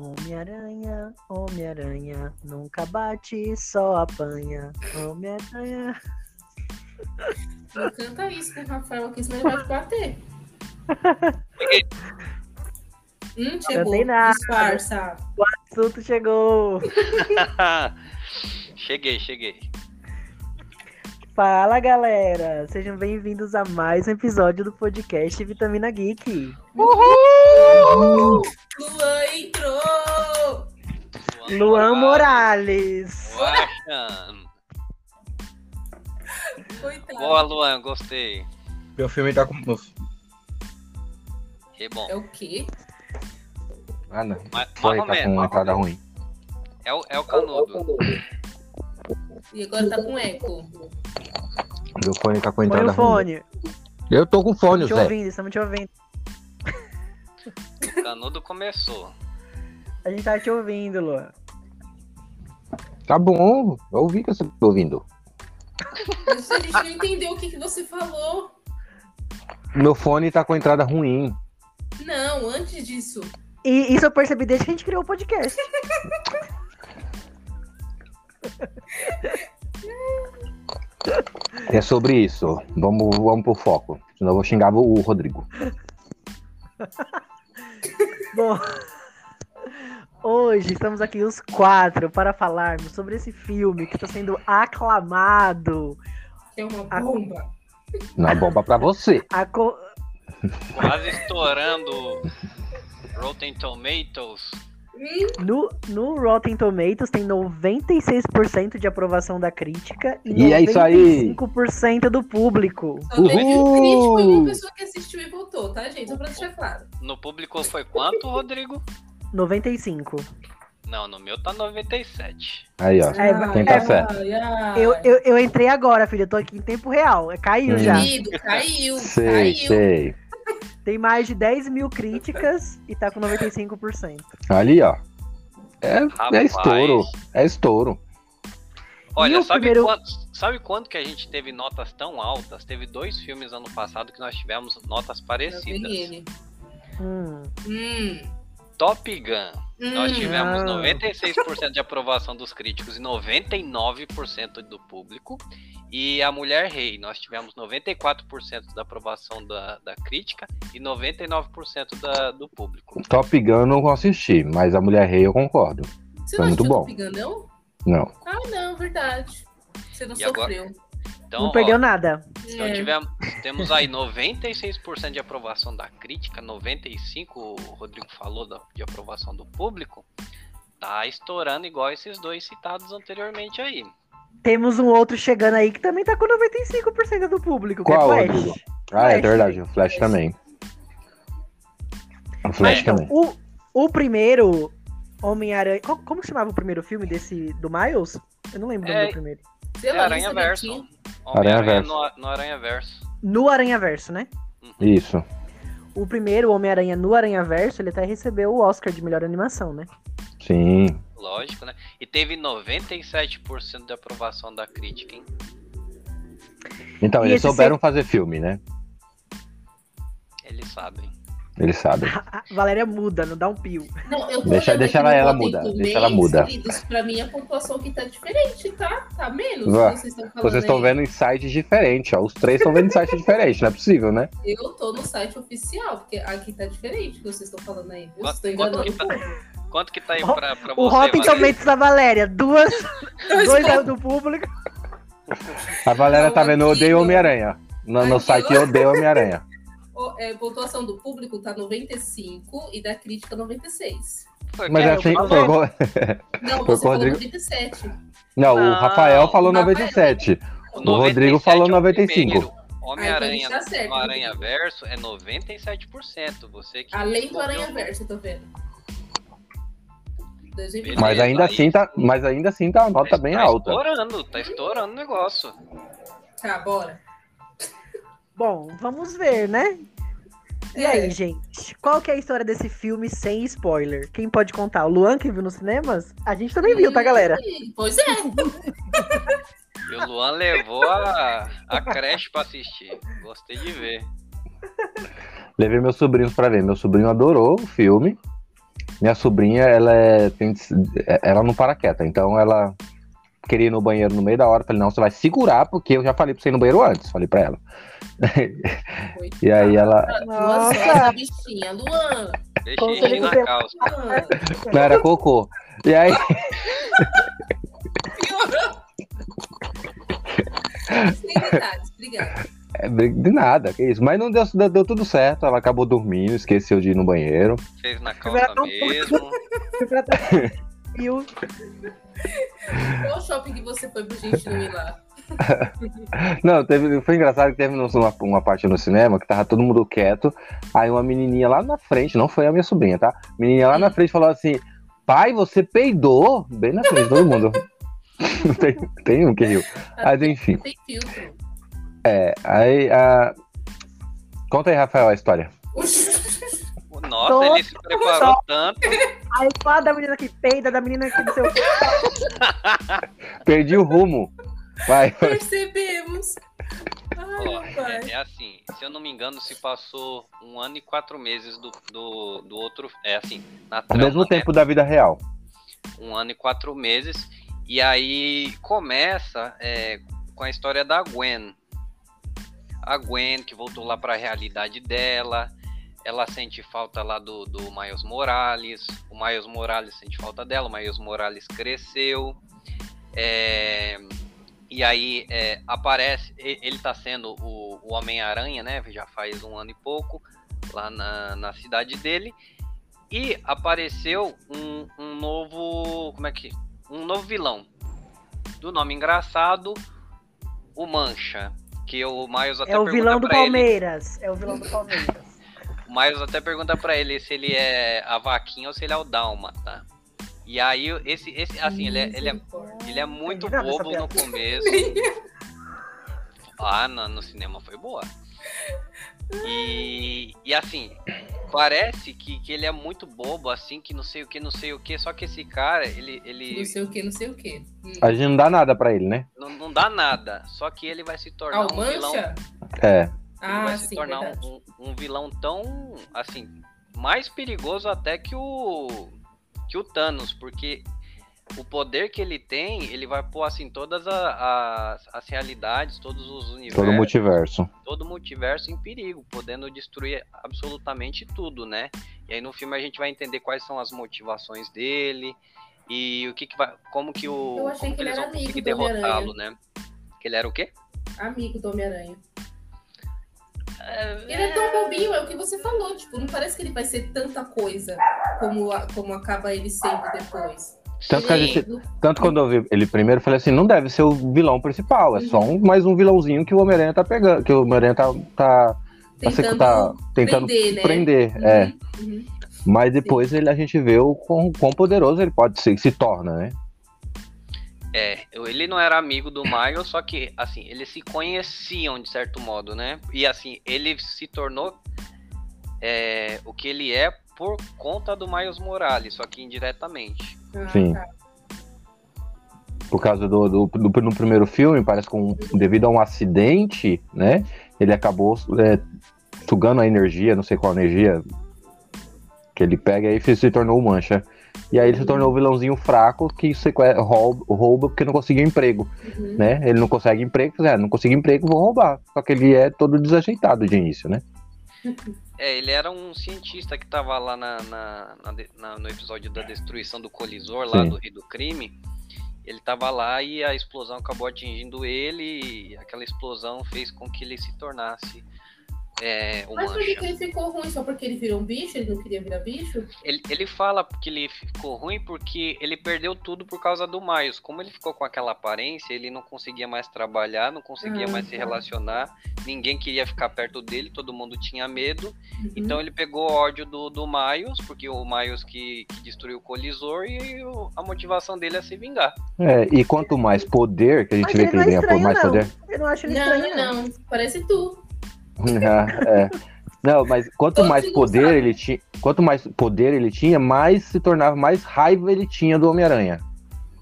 Homem-Aranha, Homem-Aranha, nunca bate, só apanha. Homem-Aranha. Não canta isso com o Rafael aqui, senão ele vai te bater. Hum, chegou. Cantei nada. Disfarça. O assunto chegou. cheguei, cheguei. Fala galera, sejam bem-vindos a mais um episódio do podcast Vitamina Geek. Luan entrou! Luan Morales. Morales. Coitado. Boa, Luan, gostei. Meu filme tá com. Que bom. É o quê? Ah, não. Mais, Foi, mais ou tá com uma menos. entrada ruim. É o, é o canudo. E agora tá com eco. Meu fone tá com Põe entrada ruim. fone. Eu tô com fone, Estamos te Zé. ouvindo, estamos te ouvindo. O canudo começou. A gente tá te ouvindo, Luan. Tá bom, eu ouvi que você tá ouvindo. Mas a gente não entendeu o que, que você falou. Meu fone tá com entrada ruim. Não, antes disso. E isso eu percebi desde que a gente criou o podcast. É sobre isso. Vamos, vamos pro foco. Senão eu vou xingar o Rodrigo. Bom, hoje estamos aqui os quatro para falarmos sobre esse filme que está sendo aclamado. É uma A- bomba. Na bomba pra você. A co- Quase estourando Rotten Tomatoes. No, no Rotten Tomatoes tem 96% de aprovação da crítica e, E é isso aí. 95% do público. só teve um crítico e uma pessoa que assistiu e votou, tá, gente? Só pra deixar claro. No público foi quanto, Rodrigo? 95. Não, no meu tá 97. Aí, ó. É, Quem tá é, certo? Eu, eu, eu entrei agora, filho. Eu tô aqui em tempo real. Caiu Hum. já. Querido, caiu, Sei, caiu. sei. Tem mais de 10 mil críticas e tá com 95%. Ali, ó. É, é estouro. É estouro. Olha, sabe, primeiro- quando, sabe quando que a gente teve notas tão altas? Teve dois filmes ano passado que nós tivemos notas parecidas. ele. Hum. Hum, Top Gun. Nós hum. tivemos Ah. 96% de aprovação dos críticos e 99% do público. E a Mulher Rei, nós tivemos 94% da aprovação da, da crítica e 99% da, do público. Top Gun eu não assisti, mas a Mulher Rei eu concordo. Você Foi não muito bom. Top Gun, não? Não. Ah, não, verdade. Você não E agora? Então, não ó, perdeu nada. então É. tivemos, temos aí 96% de aprovação da crítica, 95% o Rodrigo falou da, de aprovação do público. Tá estourando igual esses dois citados anteriormente aí. Temos um outro chegando aí que também tá com 95% do público, que Qual, é Rodrigo? Flash. Ah, é Flash. verdade. O Flash também. O Flash Então, também. o, o primeiro Homem-Aranha. Como chamava o primeiro filme desse do Miles? Eu não lembro o nome É- do primeiro. Sei É Aranha Verso. Homem-Aranha Aranha-Verso. no, no Aranha Verso. No Aranha Verso, né? Isso. O primeiro Homem-Aranha no Aranha Verso, ele até recebeu o Oscar de melhor animação, né? Sim. Lógico, né? E teve 97% de aprovação da crítica, hein? Então, E eles souberam fazer filme, né? Eles sabem. Eles sabem. A Valéria muda, não dá um pio. Não, eu tô Deixa- deixa ela- ela muda, deixa ela muda. queridos, Pra mim a pontuação aqui tá diferente, tá? Tá menos. Vá. que Vocês estão falando Vocês estão vendo em sites diferentes, ó. Os três estão vendo em sites diferentes, não é possível, né? Eu tô no site oficial, porque aqui tá diferente o que vocês estão falando aí. Eu Quanto- estou quanto enganando que o tá? Quanto que tá aí O- pra, pra O você, Rotten Valéria? Tomatoes da Valéria, duas, Dois pontos. do público. A Valéria Não, tá vendo aqui, Odeio. Homem-Aranha. No, no site ó. Odeio Homem-Aranha. O- é, pontuação do público tá 95 e da crítica 96. Foi Mas quem é assim, falou? foi igual- Não, você o falou Rodrigo. 97. Não, o Não, Rafael falou Rafael. 97. O O Rodrigo falou é o 95. primeiro. Ah, então Homem-Aranha a gente tá no Aranha Verso é 97%. Você que Além do Aranha Verso, eu tô vendo. 2020. Mas Beleza, ainda aí- assim tá, mas ainda assim tá uma nota bem tá alta. estourando, tá estourando o negócio. Tá, bora. Bom, vamos ver, né? E É. aí, gente? Qual que é a história desse filme sem spoiler? Quem pode contar? O Luan que viu nos cinemas? A gente também viu, tá, galera? Pois é. E o Luan levou a, a creche pra assistir. Gostei de ver. Levei meus sobrinhos pra ver. Meu sobrinho adorou o filme. Minha sobrinha, ela é, tem, ela não para quieta, então ela queria ir no banheiro no meio da hora, falei, não, você vai segurar, porque eu já falei pra você ir no banheiro antes, falei pra ela. e aí ela. Luan, essa bichinha, Luan. Como se Deixei ele na calça. Luan. Não era cocô. E aí, obrigada. é, de nada, que isso. Mas não deu, deu, deu tudo certo, ela acabou dormindo, esqueceu de ir no banheiro. Fez na calça mesmo. Qual shopping que você foi pra gente não ir lá? Não, teve, foi engraçado que teve uma, uma parte no cinema que tava todo mundo quieto. Aí uma menininha lá na frente, não foi a minha sobrinha, tá? Menininha lá na frente falou assim: Pai, você peidou? Bem na frente, de todo mundo. tem, tem um que riu. Mas enfim, Tem filtro. é, aí. a- Conta aí, Rafael, a história. Nossa, Todo ele se preparou tanto. Aí fala da menina que peida, da menina que não sei o quê. Perdi o rumo. Vai. Percebemos. Ai, Ó, é, é assim, se eu não me engano, se passou um ano e quatro meses do, do, do outro. É assim, na Ao trama, mesmo né? tempo da vida real. um ano e quatro meses. E aí começa é, com a história da Gwen. A Gwen que voltou lá para a realidade dela. Ela sente falta lá do, do Miles Morales. O Miles Morales sente falta dela. O Miles Morales cresceu. É, e aí é, aparece. Ele tá sendo o, o Homem-Aranha, né? Já faz um ano e pouco. Lá na, na cidade dele. E apareceu um, um novo. Como é que. Um novo vilão. Do nome engraçado, o Mancha. Que o Miles até É o vilão do pra ele. Palmeiras. É o vilão do Palmeiras. O Miles até pergunta pra ele se ele é a vaquinha ou se ele é o Dálmata. E aí, esse, esse assim, ele é, ele é, ele é muito bobo no começo. Ah, no, no cinema foi boa. E, e assim, parece que, que ele é muito bobo, assim, que não sei o que, não sei o que. Só que esse cara, ele, ele Não sei o que, não sei o que. Hum. A gente não dá nada pra ele, né? não, não dá nada. Só que ele vai se tornar o um vilão. Mancha? É. Ele Ah, vai se sim, tornar verdade. um, um- vilão tão, assim, mais perigoso até que o que o Thanos, porque o poder que ele tem, ele vai pôr assim todas a- as, as realidades, todos os universos, Todo multiverso. todo o multiverso em perigo, podendo destruir absolutamente tudo, né? E aí no filme a gente vai entender quais são as motivações dele e o que, que vai, como que o Eu achei como que ele eles era vão amigo conseguir do Homem-Aranha. derrotá-lo, né? Que ele era o quê? Amigo do Homem-Aranha. É, Ele é tão bobinho, é o que você falou. Tipo, não parece que ele vai ser tanta coisa como, a- como acaba ele sendo depois. Tanto que a gente. Tanto quando eu vi ele primeiro, eu falei assim, não deve ser o vilão principal, é só um, mais um vilãozinho que o Homem-Aranha tá pegando, que o Homem-Aranha tá, tá, tá, Tentando tá tentando prender, né? prender, Uhum, é. uhum. Mas depois ele, a gente vê o quão, quão poderoso ele pode ser, se torna, né? É, eu- ele não era amigo do Miles, só que, assim, eles se conheciam de certo modo, né? E, assim, ele se tornou é, o que ele é por conta do Miles Morales, só que indiretamente. Ah, Sim. tá. Por causa do, do, do- no primeiro filme, parece que um- devido a um acidente, né? Ele acabou é, sugando a energia, não sei qual energia que ele pega e se tornou o Mancha. E aí ele se tornou o vilãozinho fraco que seque- rouba, rouba porque não conseguiu emprego, Uhum. né? Ele não consegue emprego, é, não conseguiu emprego, vão roubar. Só que ele é todo desajeitado de início, né? É, ele era um cientista que tava lá na, na- na no episódio da destruição do colisor, lá Sim. do Rei do Crime. Ele tava lá e a explosão acabou atingindo ele, e aquela explosão fez com que ele se tornasse é, o Mas por que, ele ficou ruim? Só porque ele virou um bicho? Ele não queria virar bicho? Ele, ele fala que ele ficou ruim porque ele perdeu tudo por causa do Miles. Como ele ficou com aquela aparência, ele não conseguia mais trabalhar, não conseguia Ah, mais se tá. relacionar, ninguém queria ficar perto dele, todo mundo tinha medo. Uhum. Então ele pegou ódio do, do Miles, porque o Miles que, que destruiu o colisor, e o- a motivação dele é se vingar. É, e quanto mais poder, que a gente Mas vê ele que ele é ganha por mais não. poder. Eu não acho ele Não, estranho, não. não. Parece tu. é. Não, mas quanto mais poder ele tinha, quanto mais poder ele tinha, mais se tornava, mais raiva ele tinha do Homem-Aranha.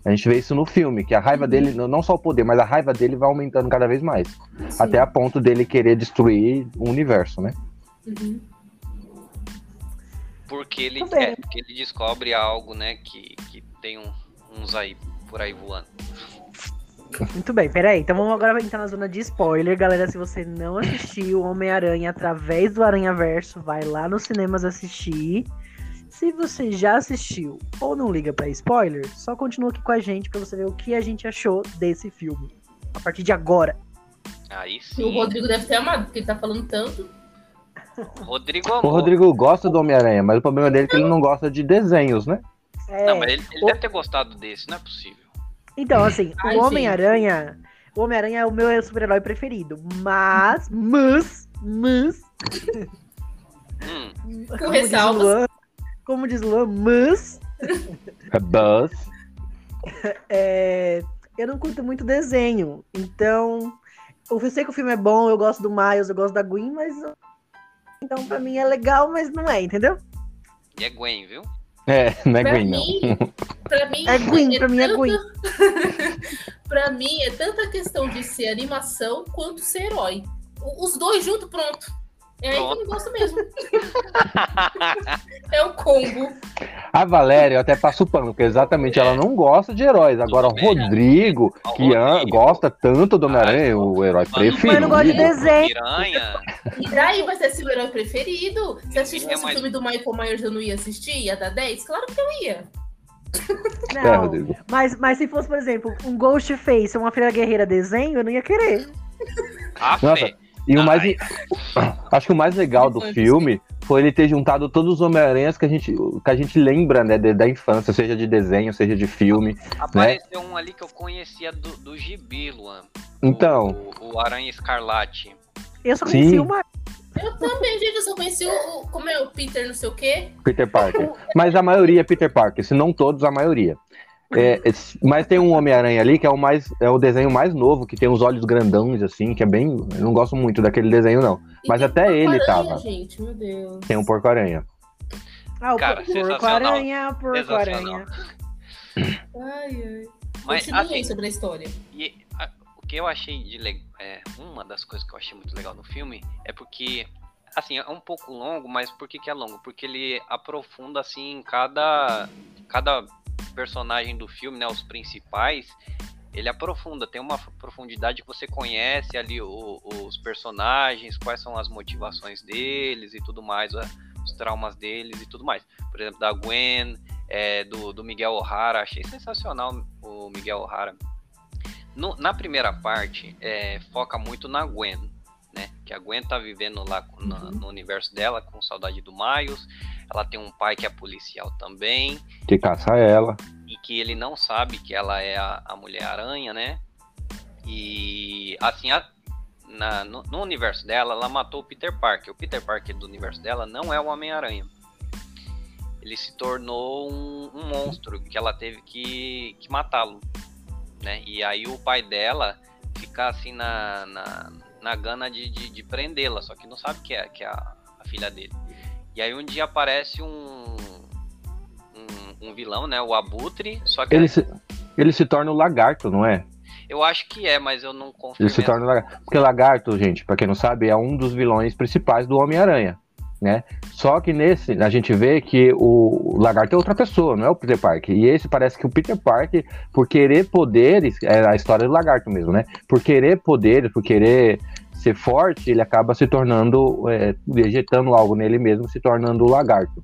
A gente vê isso no filme, que a raiva Uhum. dele, não só o poder, mas a raiva dele vai aumentando cada vez mais. Sim. Até a ponto dele querer destruir o universo, né? Uhum. Porque ele, é, porque ele descobre algo, né, que, que tem um- uns aí por aí voando. Muito bem, peraí. Então vamos agora entrar na zona de spoiler. Galera, se você não assistiu Homem-Aranha através do Aranha Verso, vai lá nos cinemas assistir. Se você já assistiu ou não liga pra spoiler, só continua aqui com a gente pra você ver o que a gente achou desse filme. A partir de agora. Aí E o sim, Rodrigo deve ter amado, porque ele tá falando tanto. Rodrigo O amou. Rodrigo gosta do Homem-Aranha, mas o problema dele é que ele não gosta de desenhos, né? É, Não, mas ele, ele o- deve ter gostado desse, não é possível. Então, assim, Ai, o Homem-Aranha. O Homem-Aranha é o meu super-herói preferido. Mas, mas, mas. Com como diz ressalvas. Luan, como diz Luan, mas. É Buzz. é, eu não curto muito desenho. Então, eu sei que o filme é bom, eu gosto do Miles, eu gosto da Gwen, mas. Então, pra mim é legal, mas não é, entendeu? e é Gwen, viu? É, não é Pra Gwen, não. mim, pra mim, É Gwen, pra mim é tanto- Gwen. pra mim é tanta questão de ser animação quanto ser herói. Os dois juntos, pronto. É aí que eu não gosto mesmo. é o combo. A Valéria eu até passo o pano, porque exatamente ela não gosta de heróis. Agora o bem. Rodrigo, O que an- Rodrigo. gosta tanto do Homem-Aranha, o herói Mas preferido. Mas não gosto de desenho. Piranha. E daí vai ser seu herói preferido? Se assistisse É, esse mas- filme do Michael Myers, eu não ia assistir? Ia dar 10? Claro que eu ia. É, Não, Rodrigo. mas, mas se fosse, por exemplo, um Ghostface ou uma Feira Guerreira desenho, eu não ia querer. Ah, Nossa, Fê, E o mais. Ai. Acho que o mais legal do filme foi ele ter juntado todos os Homem-Aranhas que a gente, que a gente lembra, né, de- da infância, seja de desenho, seja de filme. apareceu um ali que eu conhecia do, do Gibi, Luan. Então, O, o Aranha Escarlate. Eu só Sim. conheci uma. Eu também, gente, eu só conheci o, o- como é o Peter não sei o quê. Peter Parker. Mas a maioria é Peter Parker, se não todos, a maioria. É, mas tem um Homem-Aranha ali que é o mais é o desenho mais novo, que tem os olhos grandões, assim, que é bem. Eu não gosto muito daquele desenho, não. E Mas até ele Porco-Aranha, tava. gente, meu Deus. Tem um porco-aranha. Ah, o Cara, porco sensacional. aranha, porco aranha. Ai, ai. Mas, assim, sobre a história. E a- o que eu achei de legal. É, uma das coisas que eu achei muito legal no filme é porque. Assim, é um pouco longo, mas por que, que é longo? Porque ele aprofunda, assim, cada. Cada personagem do filme, né? Os principais. Ele aprofunda, tem uma profundidade que você conhece ali o- os personagens, quais são as motivações deles e tudo mais, os traumas deles e tudo mais. Por exemplo, da Gwen, é, do, do Miguel O'Hara, achei sensacional o Miguel O'Hara. No- na primeira parte, é, foca muito na Gwen, né? Que a Gwen tá vivendo lá na- Uhum. no universo dela, com saudade do Miles. Ela tem um pai que é policial também, Que caça ela. e que ele não sabe que ela é a, a Mulher-Aranha, né? E assim, a- na- no, no universo dela, ela matou o Peter Parker. O Peter Parker do universo dela não é o Homem-Aranha. Ele se tornou um, um monstro que ela teve que, que matá-lo, né? E aí o pai dela fica assim na, na, na gana de, de, de prendê-la, só que não sabe que é, que é a, a filha dele. E aí um dia aparece um, um, um vilão, né? O Abutre, só que Ele se, ele se torna o lagarto, não é? eu acho que é, mas eu não confio. Ele se torna o lagarto. Porque lagarto, gente, pra quem não sabe, é um dos vilões principais do Homem-Aranha. Né? Só que nesse a gente vê que o lagarto é outra pessoa, não é o Peter Parker. E esse parece que o Peter Parker, por querer poderes, é a história do lagarto mesmo, né? Por querer poderes, por querer ser forte, ele acaba se tornando, é, ejetando algo nele mesmo, se tornando o lagarto.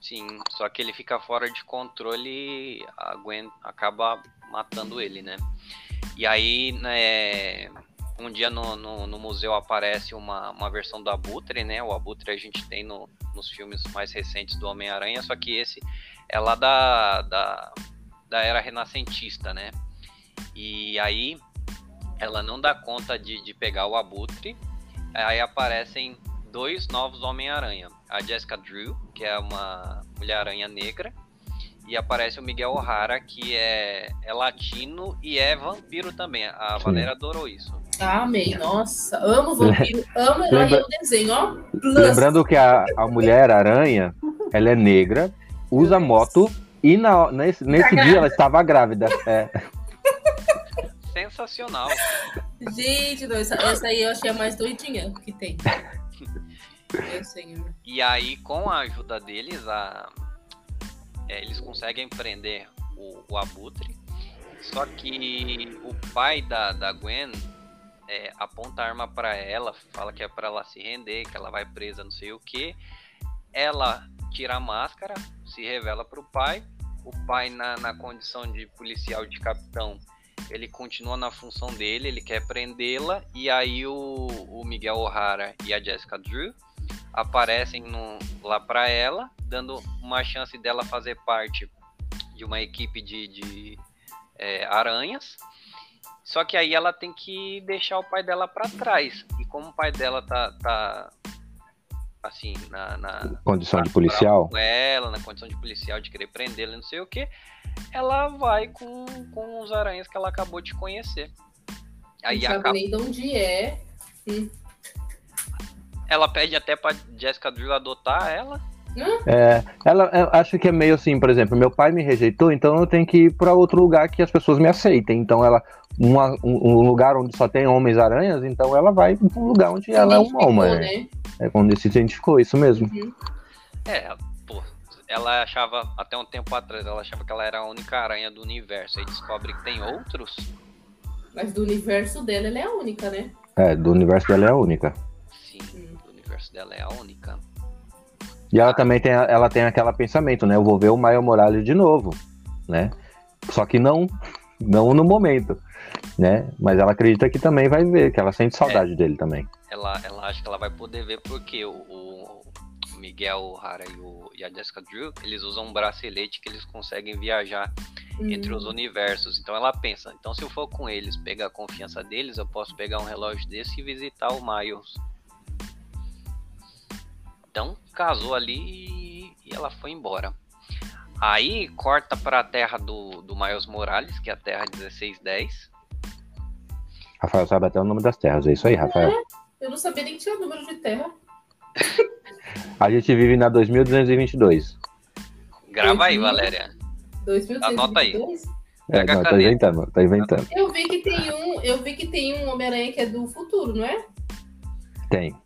Sim, só que ele fica fora de controle e Gwen acaba matando ele, né? E aí, né, um dia no, no, no museu aparece uma, uma versão do Abutre, né? O Abutre a gente tem no, nos filmes mais recentes do Homem-Aranha, só que esse é lá da, da, da era renascentista, né? E aí ela não dá conta de, de pegar o Abutre, aí aparecem dois novos Homem-Aranha. A Jessica Drew, que é uma Mulher-Aranha negra, e aparece o Miguel O'Hara, que é, é latino e é vampiro também. A Sim. Valéria adorou isso. Ah, amei. Nossa, amo vampiro, amo herói Lembra- e o desenho, ó. Plus. Lembrando que a, a Mulher-Aranha, ela é negra, usa moto e na, nesse, nesse Tá dia ela estava grávida. É. Sensacional. Gente, não, essa, essa aí eu achei a mais doidinha que tem. Meu senhor. E aí, com a ajuda deles, a, é, eles conseguem prender o, o Abutre. Só que o pai da, da Gwen é, aponta a arma para ela, fala que é para ela se render, que ela vai presa, não sei o que. Ela tira a máscara, se revela para o pai. O pai, na, na condição de policial de capitão, ele continua na função dele, ele quer prendê-la. E aí o, o Miguel O'Hara e a Jessica Drew aparecem no, lá para ela, dando uma chance dela fazer parte de uma equipe de, de é, aranhas. Só que aí ela tem que deixar o pai dela para trás. E como o pai dela tá, tá assim, na, na condição de policial, com ela, na condição de policial de querer prendê-la, não sei o que, ela vai com, com os aranhas que ela acabou de conhecer. Aí não sabe acaba... nem de onde é. Hum. Ela pede até pra Jessica Drew adotar ela. É, ela acho que é meio assim, por exemplo, meu pai me rejeitou, então eu tenho que ir para outro lugar que as pessoas me aceitem. Então ela uma, um, um, lugar onde só tem homens aranhas, então ela vai para um lugar onde se ela é um homem. Né? É quando se identificou, isso mesmo. Uhum. É, pô, ela achava até um tempo atrás, ela achava que ela era a única aranha do universo. Aí descobre que tem outros. Mas do universo dela, ela é a única, né? É, do universo dela é a única universo dela é a única. E ela também tem, ela tem aquele pensamento, né? Eu vou ver o Maio Morales de novo, né? Só que não, não no momento, né? Mas ela acredita que também vai ver, que ela sente saudade é, dele também. Ela, ela acha que ela vai poder ver porque o, o Miguel Hara e, o, e, a Jessica Drew, eles usam um bracelete que eles conseguem viajar hum. entre os universos. Então ela pensa, então se eu for com eles, pegar a confiança deles, eu posso pegar um relógio desse e visitar o Miles então casou ali e ela foi embora. Aí corta para a terra do, do Miles Morales, que é a terra 1610. Rafael sabe até o nome das terras, é isso aí, Rafael. É, eu não sabia nem que tinha o número de terra. a gente vive na 2222. Grava aí, Valéria. 2222? Anota aí. É, não, tá inventando, tá inventando. Eu vi que tem um, eu vi que tem um Homem-Aranha que é do futuro, não é? Tem.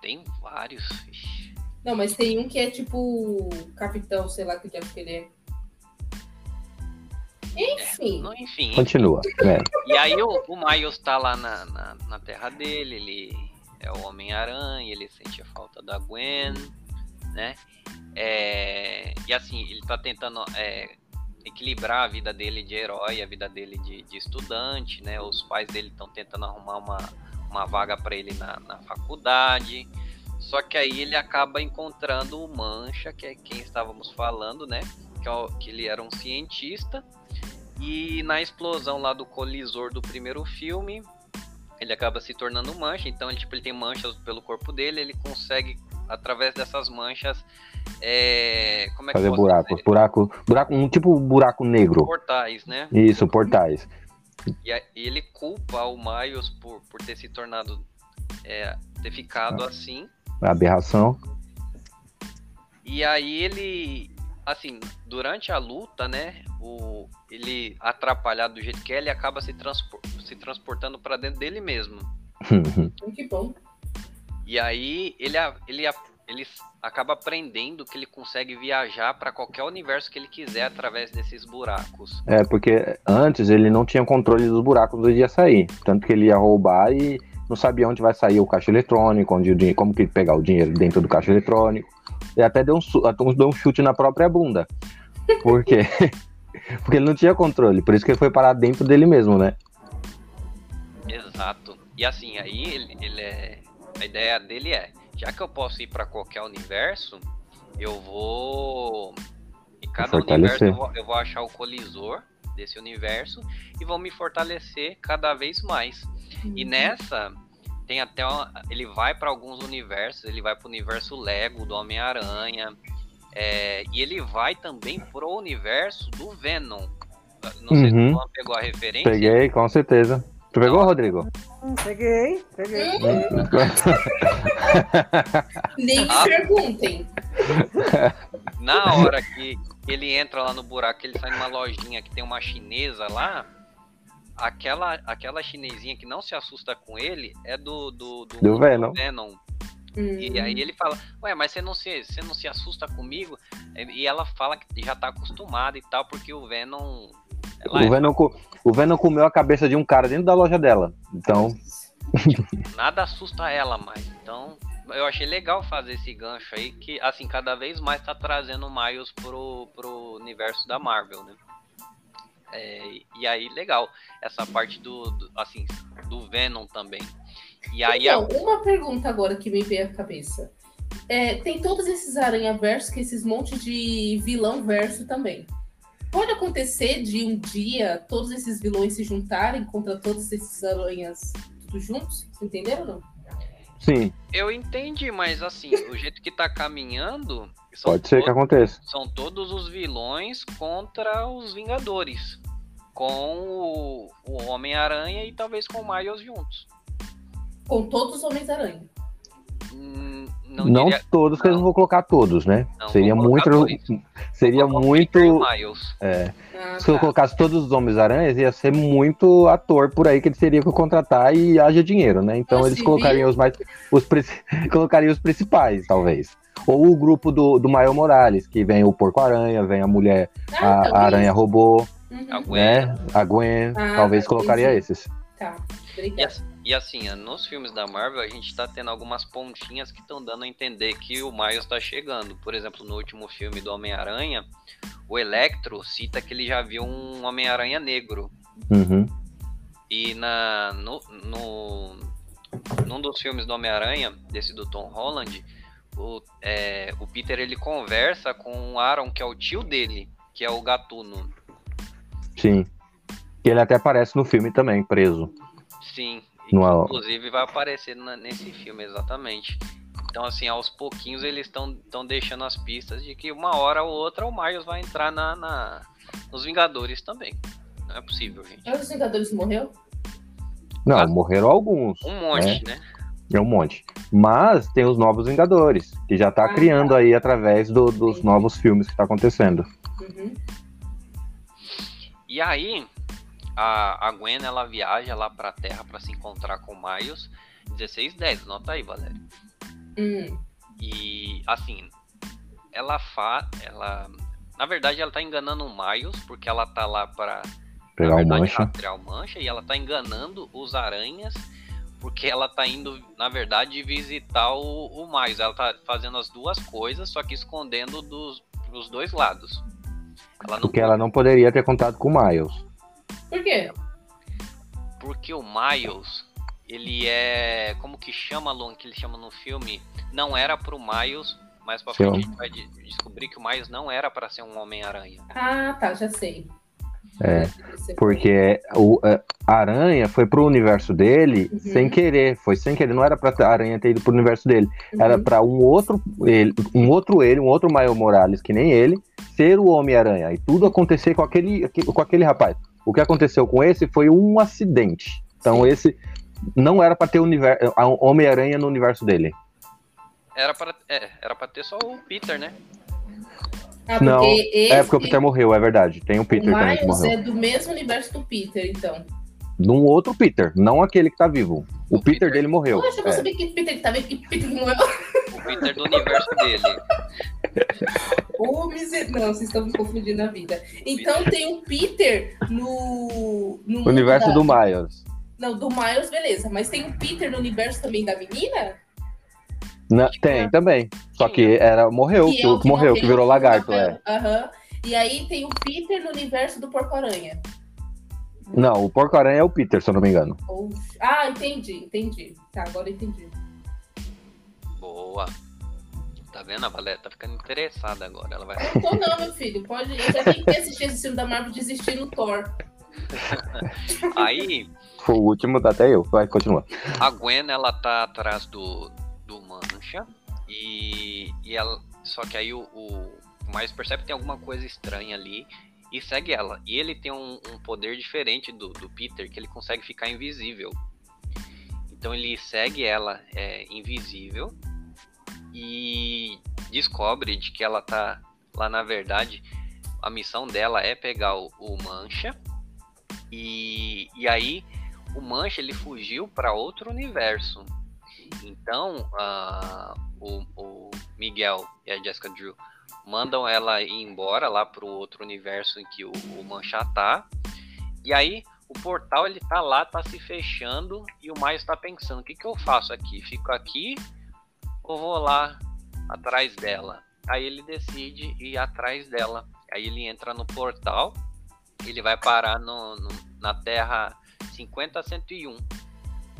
Tem vários. Não, mas tem um que é tipo capitão, sei lá que diabo que ele é. Enfim. É, enfim. Continua. É. E aí o, o Miles tá lá na, na, na terra dele, ele é o Homem-Aranha, ele sente a falta da Gwen, né? É, e assim, ele tá tentando é, equilibrar a vida dele de herói, a vida dele de, de estudante, né? Os pais dele estão tentando arrumar uma, uma vaga para ele na, na faculdade. Só que aí ele acaba encontrando o Mancha, que é quem estávamos falando, né? Que, é o, que ele era um cientista. E na explosão lá do colisor do primeiro filme, ele acaba se tornando mancha. Então ele, tipo, ele tem manchas pelo corpo dele, ele consegue, através dessas manchas, é... como é Fazer buracos, buraco, buraco, um tipo buraco negro. Portais, né? Isso, portais. E, e ele culpa o Miles por, por ter se tornado, é, ter ficado ah. assim aberração. E aí ele, assim, durante a luta, né, o, ele atrapalhado do jeito que é, ele acaba se, transpor, se transportando para dentro dele mesmo. que bom. E aí ele, ele, ele acaba aprendendo que ele consegue viajar para qualquer universo que ele quiser através desses buracos. É, porque antes ele não tinha controle dos buracos onde ia sair. Tanto que ele ia roubar e não sabia onde vai sair o caixa eletrônico, onde o dinheiro, como que pegar o dinheiro dentro do caixa eletrônico. E até deu um, até deu um chute na própria bunda. Por quê? Porque ele não tinha controle, por isso que ele foi parar dentro dele mesmo, né? Exato. E assim, aí ele, ele é. A ideia dele é, já que eu posso ir para qualquer universo, eu vou. Em cada universo eu vou, eu vou achar o colisor desse universo e vou me fortalecer cada vez mais. E uhum. nessa tem até uma, ele vai para alguns universos, ele vai para o universo Lego do Homem-Aranha, é, e ele vai também pro universo do Venom. Não sei uhum. se você pegou a referência. Peguei, com certeza. Tu pegou, Rodrigo? Peguei, peguei. Nem me ah. perguntem. Na hora que ele entra lá no buraco, ele sai numa lojinha que tem uma chinesa lá aquela, aquela chinesinha que não se assusta com ele é do, do, do, do Venom. Venom. E aí ele fala, ué, mas você não se, você não se assusta comigo? E ela fala que já tá acostumada e tal, porque o Venom. ela O é- Venom, o Venom comeu a cabeça de um cara dentro da loja dela. Então, nada assusta ela mais. Então, eu achei legal fazer esse gancho aí, que assim, cada vez mais tá trazendo o Miles pro, pro universo da Marvel, né? É, e aí, legal, essa parte do, do- assim, do Venom também. E aí, a- Então, uma pergunta agora que me veio à cabeça. É, tem todos esses aranha verso, que esses montes de vilão verso também. Pode acontecer de um dia todos esses vilões se juntarem contra todos esses aranhas tudo juntos? Entenderam ou não? Sim, eu entendi, mas assim, o jeito que tá caminhando. são pode ser que todos- aconteça. são todos os vilões contra os Vingadores. Com o, o Homem-Aranha e talvez com o Miles juntos. Com todos os Homens-Aranha. Não, Não, diria. todos, que eles não vão colocar todos, né? Não, seria muito. dois. Seria muito. É, Ah, se eu tá. colocasse todos os Homens-Aranhas, ia ser muito ator por aí que eles teriam que contratar e haja dinheiro, né? Então eles colocariam os mais. Os, colocariam os principais, talvez. Ou o grupo do, do Mael Morales, que vem o Porco-Aranha, vem a mulher, Ah, a, a Aranha Robô, Uhum. A Gwen. né? A Gwen, Ah, talvez colocaria esses. Tá, obrigada. as- e assim, nos filmes da Marvel, a gente tá tendo algumas pontinhas que estão dando a entender que o Miles tá chegando. Por exemplo, no último filme do Homem-Aranha, o Electro cita que ele já viu um Homem-Aranha negro. Uhum. E na, no, no, num dos filmes do Homem-Aranha, desse do Tom Holland, o, é, o Peter ele conversa com o Aaron, que é o tio dele, que é o Gatuno. Sim. Que ele até aparece no filme também, preso. Sim, No- inclusive vai aparecer na- nesse filme, exatamente. Então, assim, aos pouquinhos eles estão deixando as pistas de que uma hora ou outra o Miles vai entrar na, na- nos Vingadores também. Não é possível, gente. Mas os Vingadores morreu? Não, Ah. morreram alguns. Um monte, né? É um monte. Mas tem os novos Vingadores, que já tá Ah, criando aí através do- dos novos filmes que tá acontecendo. Uhum. E aí, a, a Gwen, ela viaja lá pra Terra pra se encontrar com o Miles. 1610, nota aí, Valério. Hum. E, assim, ela fa... Ela... Na verdade, ela tá enganando o Miles, porque ela tá lá pra Pegar o mancha. rastrear o mancha e ela tá enganando os aranhas porque ela tá indo, na verdade, visitar o, o Miles. Ela tá fazendo as duas coisas, só que escondendo dos, dos dois lados. Ela não Porque ela não poderia ter contato com o Miles. Por quê? Porque o Miles, ele é. Como que chama, Luan, que ele chama no filme? Não era pro Miles, mas pra frente a gente vai de- descobrir que o Miles não era pra ser um Homem-Aranha. Ah, tá, já sei. É, Porque o, é, a aranha foi pro universo dele Uhum. sem querer. Foi sem querer. Não era pra a aranha ter ido pro universo dele. foi- Era Uhum. pra um outro ele, um outro ele, um outro Miles Morales que nem ele, ser o Homem-Aranha. E tudo acontecer com aquele, com aquele rapaz. O que aconteceu com esse foi um acidente. Então Sim. esse não era pra ter univer- a- Homem-Aranha no universo dele. Era pra, é, era pra ter só o Peter, né? Ah, não, esse, É porque o Peter morreu, é verdade. Tem um o Peter também que Miles morreu. é do mesmo universo do Peter, então. De um outro Peter, não aquele que tá vivo. O, O Peter, Peter. dele morreu. Poxa, eu não É. sabia que Peter que tava que Peter que morreu. O Peter do universo dele. Ô, miser... Não, vocês estão me confundindo a vida. Então tem um Peter no. no O universo da- do Miles. Não, do Miles, beleza. Mas tem um Peter no universo também da menina? Na- tem também. Só que era morreu, Que que, é o que morreu, que virou lagarto, é. Aham. E aí tem o Peter no universo do Porco-Aranha. Não, o Porco-Aranha é o Peter, se eu não me engano. Ou- Ah, entendi, entendi. Tá, agora eu entendi. Boa. Tá vendo? A Valéria tá ficando interessada agora. Ela vai. Não tô não, meu filho. Pode... Eu já tentei assistir esse filme da Marvel desistir no Thor. Aí, Foi o último, até eu. Vai, continua. a Gwen, ela tá atrás do, do Mancha. E, e ela. Só que aí o, o Miles percebe que tem alguma coisa estranha ali. E segue ela. E ele tem um, um poder diferente do, do Peter, que ele consegue ficar invisível. Então ele segue ela é, invisível. E descobre de que ela tá lá na verdade. A missão dela é pegar o, o Mancha. E, e aí o Mancha ele fugiu para outro universo. Então, ah, o, o Miguel e a Jessica Drew mandam ela ir embora lá pro outro universo em que o, o Mancha tá. E aí o portal ele tá lá, tá se fechando e o Miles tá pensando, o que que eu faço aqui? Fico aqui ou vou lá atrás dela? Aí ele decide ir atrás dela. Aí ele entra no portal, ele vai parar no, no na Terra 50-101,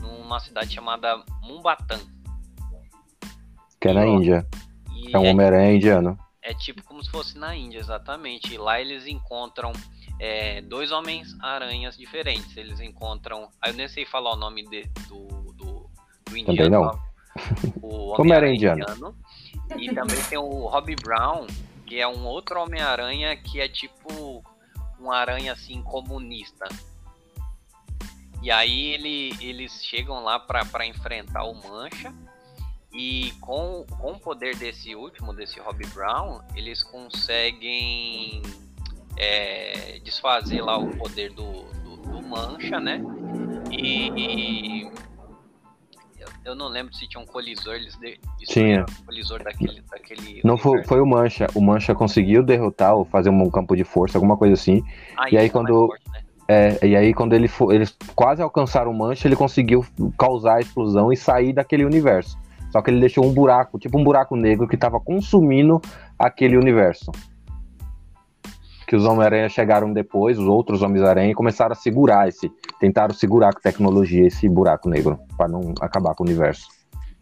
numa cidade chamada Mumbatan. Que é na Índia. E É um Homem-Aranha indiano. É tipo como se fosse na Índia, exatamente. E lá eles encontram é, dois Homens-Aranhas diferentes. Eles encontram. Eu nem sei falar o nome de- do, do, do indiano. não. lá. O Homem-Aranha indiano. indiano. E também tem o Robbie Brown, que é um outro Homem-Aranha que é tipo um aranha assim comunista. E aí ele, eles chegam lá para enfrentar o Mancha. E com, com o poder desse último, desse Robbie Brown, eles conseguem é, desfazer lá o poder do, do, do Mancha, né? E, e eu, eu não lembro se tinha um colisor, eles de, destruíram o colisor daquele, daquele Não foi, foi o Mancha. O Mancha conseguiu derrotar ou fazer um campo de força, alguma coisa assim. Ah, e aí é quando- forte, né? É, e aí quando ele fo- eles quase alcançaram o Mancha, ele conseguiu causar a explosão e sair daquele universo. Só que ele deixou um buraco, tipo um buraco negro que estava consumindo aquele universo. Que os Homem-Aranha chegaram depois, os outros Homens-Aranha, e começaram a segurar esse. Tentaram segurar com tecnologia esse buraco negro, para não acabar com o universo.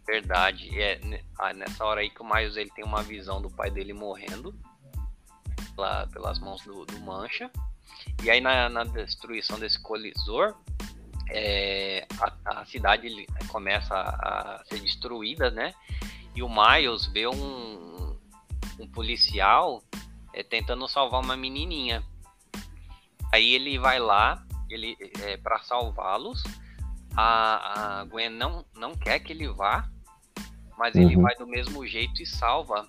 Verdade. É ne- ah, nessa hora aí que o Miles ele tem uma visão do pai dele morrendo pela- pelas mãos do, do Mancha. E aí na, na destruição desse colisor, é, a, a cidade ele começa a, a ser destruída, né? E o Miles vê um, um policial é, tentando salvar uma menininha. Aí ele vai lá, ele é, para salvá-los. A, a Gwen não, não quer que ele vá, mas ele Uhum. vai do mesmo jeito e salva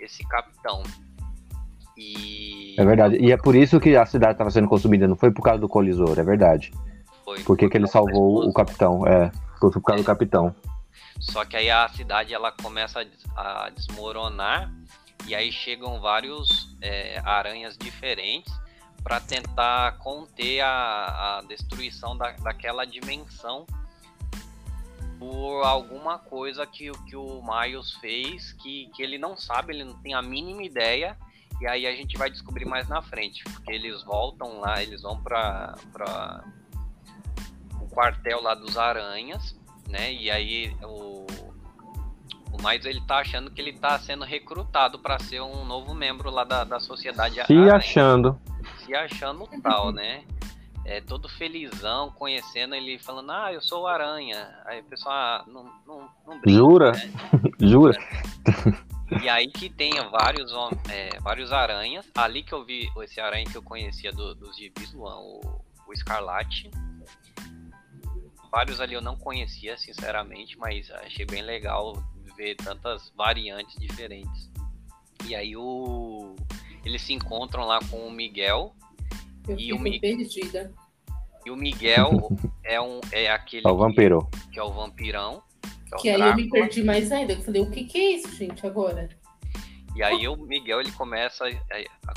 esse capitão. E É verdade. E é por isso que a cidade estava sendo consumida, não foi por causa do colisor, é verdade. Foi Por que que ele salvou o capitão? É, foi por causa do capitão. Só que aí a cidade ela começa a des- a desmoronar e aí chegam vários é, aranhas diferentes para tentar conter a, a destruição da, daquela dimensão por alguma coisa que, o- que o Miles fez que, que ele não sabe, ele não tem a mínima ideia. E aí a gente vai descobrir mais na frente, porque eles voltam lá, eles vão para quartel lá dos aranhas, né? E aí o o Miles ele tá achando que ele tá sendo recrutado para ser um novo membro lá da, da sociedade Se aranha achando. se achando tal, né? É todo felizão, conhecendo ele, falando, ah, eu sou o Aranha. Aí o pessoal, ah, não, não, não brinca, Jura? né? Jura? E aí que tenha vários, é, vários aranhas. Ali que eu vi esse aranha que eu conhecia do, dos gibis, Luan, o, o Escarlate. Vários ali eu não conhecia, sinceramente, mas achei bem legal ver tantas variantes diferentes. E aí o eles se encontram lá com o Miguel, Eu E o fico Mi- perdida. E o Miguel é, um, é aquele É o vampiro. Que, que é o vampirão. Que, é o Que aí eu me perdi mais ainda. Eu falei, o que, que é isso, gente, agora? E aí o Miguel ele começa,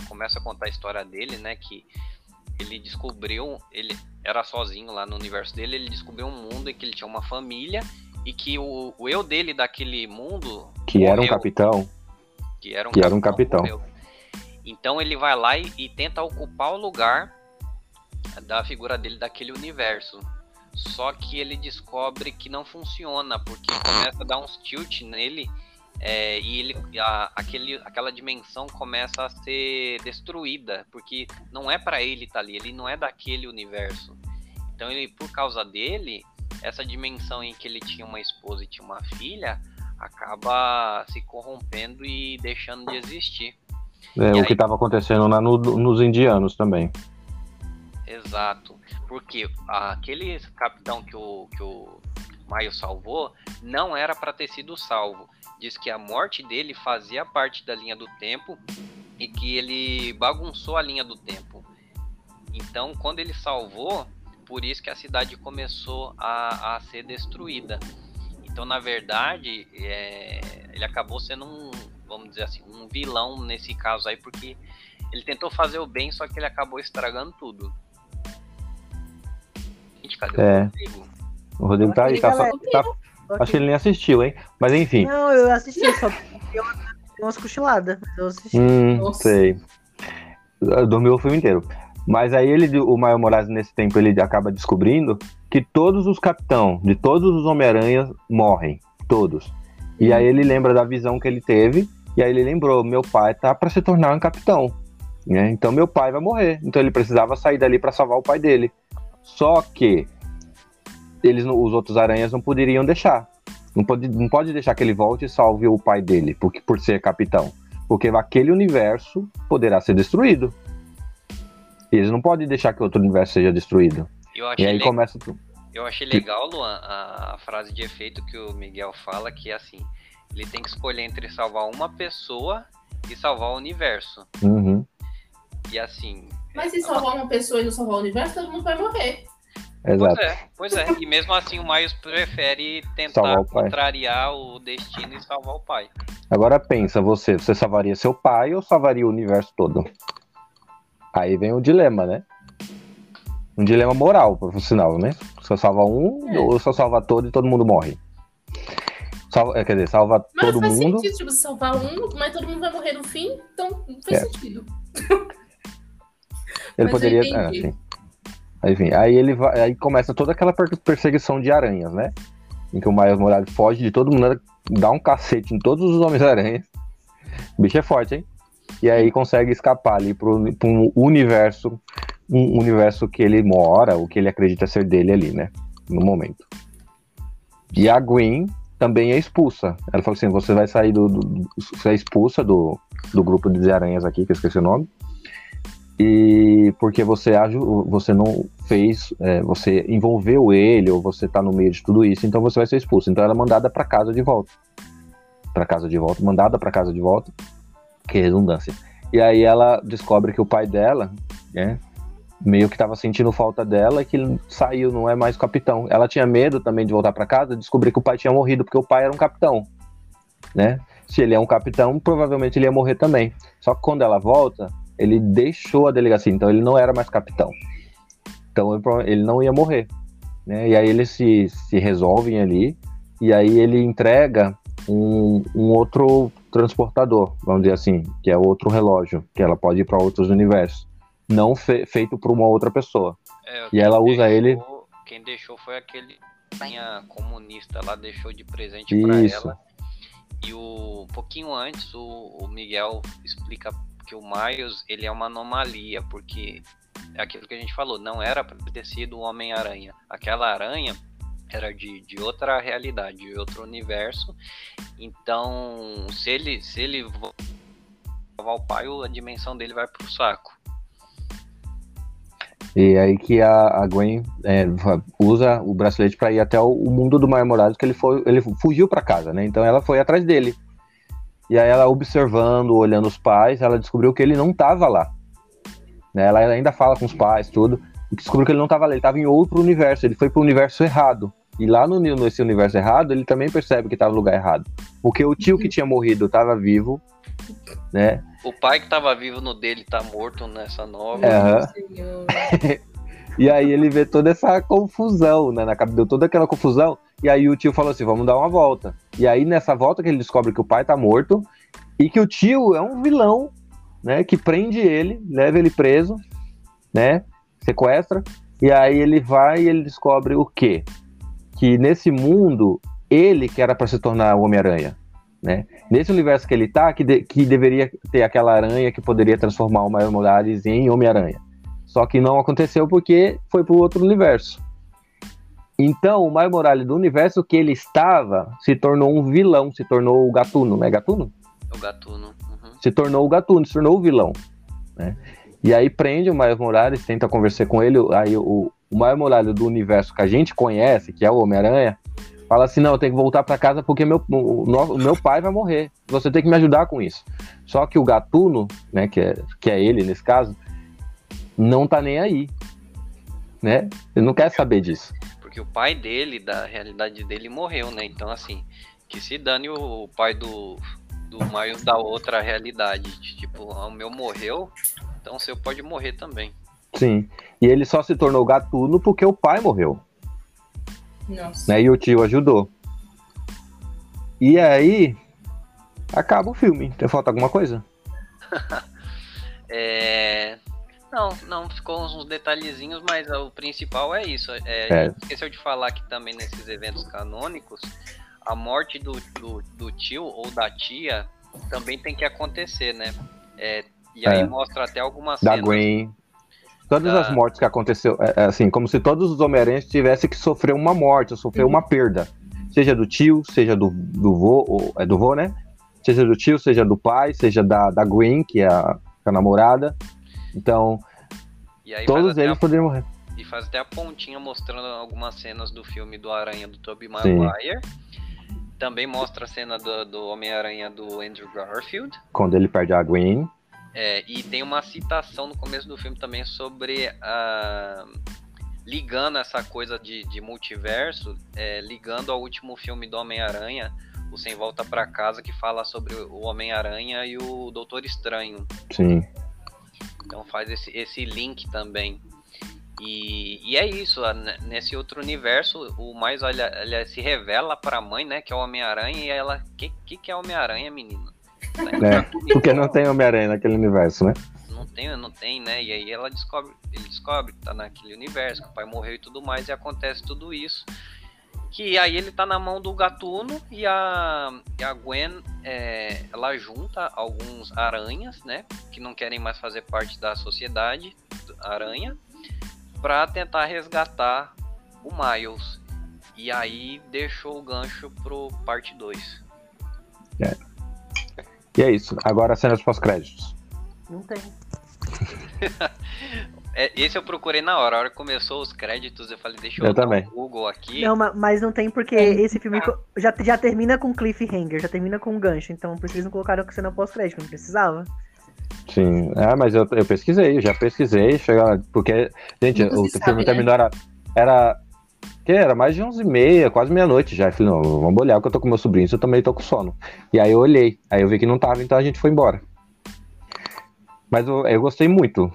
começa a contar a história dele, né? Que ele descobriu, ele era sozinho lá no universo dele, ele descobriu um mundo em que ele tinha uma família e que o, o eu dele daquele mundo Que era um morreu, capitão. que era um que era um capitão. morreu. Então ele vai lá e, e tenta ocupar o lugar da figura dele daquele universo. Só que ele descobre que não funciona, porque começa a dar uns tilt nele é, e ele, a- aquele, aquela dimensão começa a ser destruída, porque não é pra ele estar ali, ele não é daquele universo. Então ele, por causa dele, essa dimensão em que ele tinha uma esposa e tinha uma filha acaba se corrompendo e deixando de existir. É, E o aí? que estava acontecendo lá no- nos indianos também. Exato. Porque aquele capitão que o, que o Maio salvou não era para ter sido salvo. Diz que a morte dele fazia parte da linha do tempo e que ele bagunçou a linha do tempo. Então, quando ele salvou, por isso que a cidade começou a, a ser destruída. Então, na verdade, é, ele acabou sendo um, vamos dizer assim, um vilão nesse caso aí, porque ele tentou fazer o bem, só que ele acabou estragando tudo. Gente, cadê É. o Rodrigo? O Rodrigo tá aí, tá, só- tá- acho que ele nem assistiu, hein? Mas enfim. Não, eu assisti, só deu uma- deu umas cochiladas. mas Eu assisti. Hum, Nossa. sei. Dormiu o filme inteiro. Mas aí ele, o Maio Moraes, nesse tempo, ele acaba descobrindo que todos os capitão de todos os Homem-Aranhas morrem. Todos. E aí ele lembra da visão que ele teve. E aí ele lembrou: meu pai tá para se tornar um capitão. né? Então meu pai vai morrer. Então ele precisava sair dali para salvar o pai dele. Só que eles, não- os outros aranhas não poderiam deixar. Não pode, não pode deixar que ele volte e salve o pai dele, porque, por ser capitão. Porque aquele universo poderá ser destruído. Eles não podem deixar que outro universo seja destruído. Eu E achei, aí le- começa. tu- eu achei legal, Luan, a frase de efeito que o Miguel fala, que é assim, ele tem que escolher entre salvar uma pessoa e salvar o universo. Uhum, E assim, Mas se salvar uma pessoa e não salvar o universo, todo mundo vai morrer. Pois exato. é, pois é. E mesmo assim o Miles prefere tentar o contrariar o destino e salvar o pai. Agora pensa, você, você salvaria seu pai ou salvaria o universo todo? Aí vem o dilema, né? Um dilema moral, por sinal, né? Só salva um É. ou só salva todo e todo mundo morre? Salva, é, quer dizer, salva Mas todo faz mundo. sentido, tipo, salvar um, mas todo mundo vai morrer no fim, então não faz É. sentido. Ele Mas poderia. ah, sim. Enfim, aí ele vai, aí começa toda aquela per- perseguição de aranhas, né? Em que o Miles Morales foge de todo mundo, dá um cacete em todos os Homens-Aranhas. O bicho é forte, hein? E aí consegue escapar ali pro, pro universo, um universo que ele mora, o que ele acredita ser dele ali, né? No momento. E a Gwen também é expulsa. Ela falou assim: você vai sair do. do- do- você é expulsa do, do grupo de aranhas aqui, que eu esqueci o nome e porque você aju- você não fez, é, você envolveu ele ou você tá no meio de tudo isso, então você vai ser expulso. Então ela é mandada para casa de volta, para casa de volta, mandada para casa de volta, que redundância. E aí ela descobre que o pai dela, né, meio que estava sentindo falta dela, que ele saiu, não é mais capitão. Ela tinha medo também de voltar para casa, descobrir que o pai tinha morrido porque o pai era um capitão, né? Se ele é um capitão, provavelmente ele ia morrer também. Só que quando ela volta, ele deixou a delegacia, então ele não era mais capitão. Então ele não ia morrer. Né? E aí eles se, se resolvem ali, e aí ele entrega um, um outro transportador, vamos dizer assim, que é outro relógio, que ela pode ir para outros universos, não fe- feito por uma outra pessoa. É, E ela usa ele- Quem deixou foi aquele comunista lá, deixou de presente pra Isso. ela. E o um pouquinho antes o, o Miguel explica que o Miles ele é uma anomalia, porque é aquilo que a gente falou, não era pra ter sido o Homem-Aranha. Aquela aranha era de, de outra realidade, de outro universo. Então, se ele se ele salvar o pai, a dimensão dele vai pro saco. E aí que a, a Gwen é, usa o bracelete para ir até o, o mundo do Miles Morales, que ele foi, ele fugiu para casa, né? Então ela foi atrás dele. E aí ela observando, olhando os pais, ela descobriu que ele não tava lá. Né? Ela ainda fala com os pais, tudo. E descobriu que ele não tava lá, ele tava em outro universo, ele foi pro universo errado. E lá no, nesse universo errado, ele também percebe que tava no lugar errado. Porque o tio que tinha morrido tava vivo, né? O pai que tava vivo no dele tá morto nessa nova. É. E aí ele vê toda essa confusão, né? Na cabeça deu toda aquela confusão. E aí o tio falou assim: vamos dar uma volta. E aí nessa volta que ele descobre que o pai tá morto e que o tio é um vilão, né? Que prende ele, leva ele preso, né? Sequestra. E aí ele vai e ele descobre o quê? Que nesse mundo, ele que era para se tornar o Homem-Aranha. Né? Nesse universo que ele tá, que, de- que deveria ter aquela aranha que poderia transformar o Miles Morales em Homem-Aranha. Só que não aconteceu porque foi para o outro universo. Então, o Miles Morales do universo que ele estava se tornou um vilão, se tornou o Gatuno, não é Gatuno? O gatuno. Uhum. Se tornou o Gatuno, se tornou o vilão. Né? E aí prende o Miles Morales, tenta conversar com ele, aí o, o Miles Morales do universo que a gente conhece, que é o Homem-Aranha, fala assim, não, eu tenho que voltar para casa porque meu, o meu pai vai morrer. Você tem que me ajudar com isso. Só que o Gatuno, né, que é, que é ele nesse caso, não tá nem aí. Né? Ele não quer saber disso. Porque o pai dele, da realidade dele, morreu, né? Então, assim, que se dane o pai do, do Miles da outra realidade. Tipo, o meu morreu, então o seu pode morrer também. Sim. E ele só se tornou gatuno porque o pai morreu. Nossa. Né? E o tio ajudou. E aí. Acaba o filme. Tem falta alguma coisa? É... Não, não, ficou uns detalhezinhos, mas o principal é isso. É, É. Esqueceu de falar que também nesses eventos canônicos, a morte do, do, do tio ou da tia também tem que acontecer, né? É, e aí É. mostra até algumas Da cenas. Gwen. Todas Da- as mortes que aconteceu, é, é assim, como se todos os Homem-Aranhas tivessem que sofrer uma morte, sofrer Uhum. uma perda. Seja do tio, seja do, do vô, ou- é do vô, né? Seja do tio, seja do pai, seja da, da Gwen, que é a, a namorada. Então, todos eles a- poderiam morrer. E faz até a pontinha mostrando algumas cenas do filme do Aranha do Tobey. Maguire. Também mostra a cena do, do Homem-Aranha do Andrew Garfield. Quando ele perde a Gwen. É, e tem uma citação no começo do filme também sobre a. Ligando essa coisa de, de multiverso, é, ligando ao último filme do Homem-Aranha, o Sem Volta pra Casa, que fala sobre o Homem-Aranha e o Doutor Estranho. Sim. Então faz esse, esse link também. E, e é isso, nesse outro universo, o mais olha, ele se revela pra mãe, né, que é o Homem-Aranha, e ela, que, que que é Homem-Aranha, menino? É, porque não tem Homem-Aranha naquele universo, né? Não tem, não tem, né? E aí ela descobre, ele descobre que tá naquele universo, que o pai morreu e tudo mais, e acontece tudo isso. Que aí ele tá na mão do gatuno e a, e a Gwen, é, ela junta alguns aranhas, né? Que não querem mais fazer parte da sociedade aranha, pra tentar resgatar o Miles. E aí deixou o gancho pro parte 2. E é isso. Agora cenas pós-créditos. Não tem. É, esse eu procurei na hora. A hora que começou os créditos, eu falei, deixa eu, Eu dar também. um Google aqui. Não, ma- mas não tem porque É. esse filme co- já, já termina com cliffhanger, já termina com gancho. Então por isso eles não colocaram cena pós-crédito, não precisava. Sim. É, mas eu, eu pesquisei, eu já pesquisei, chegar, porque, gente, o se filme sabe, né? terminou, era, era, que era mais de 11 e meia, quase meia-noite já. Eu falei, não, vamos olhar, porque eu tô com meu sobrinho, eu também tô com sono. E aí eu olhei, aí eu vi que não tava, então a gente foi embora. Mas eu, eu gostei muito.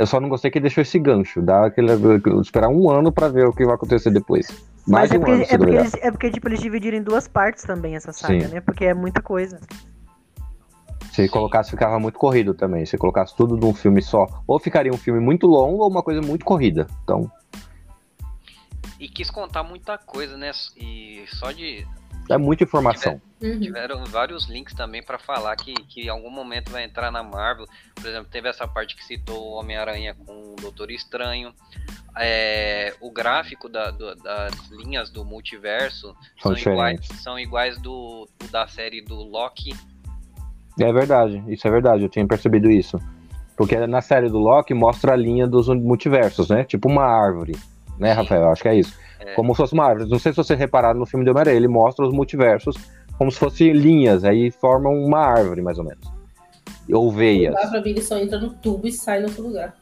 Eu só não gostei que deixou esse gancho, dá aquele, esperar um ano pra ver o que vai acontecer depois. Mais Mas de é um porque, ano, se é, porque eles, é porque, tipo, eles dividiram em duas partes também essa saga, Sim. né? Porque é muita coisa. Se colocasse, ficava muito corrido também. Se colocasse tudo num filme só, ou ficaria um filme muito longo ou uma coisa muito corrida. Então, E quis contar muita coisa, né? E só de. É muita informação. Uhum. Tiveram vários links também pra falar que, que em algum momento vai entrar na Marvel. Por exemplo, teve essa parte que citou o Homem-Aranha com o Doutor Estranho. É, o gráfico da- do- das linhas do multiverso São são iguais, são iguais do, do da série do Loki. É verdade, isso é verdade, eu tinha percebido isso. Porque na série do Loki mostra a linha dos multiversos, né? Tipo uma árvore, né, Sim. Rafael? Acho que é isso. É. Como se fosse uma árvore. Não sei se vocês repararam no filme do Homem-Aranha, ele mostra os multiversos como se fossem linhas, aí formam uma árvore, mais ou menos. Ou veias. Lá pra mim ele só entra no tubo e sai no outro lugar.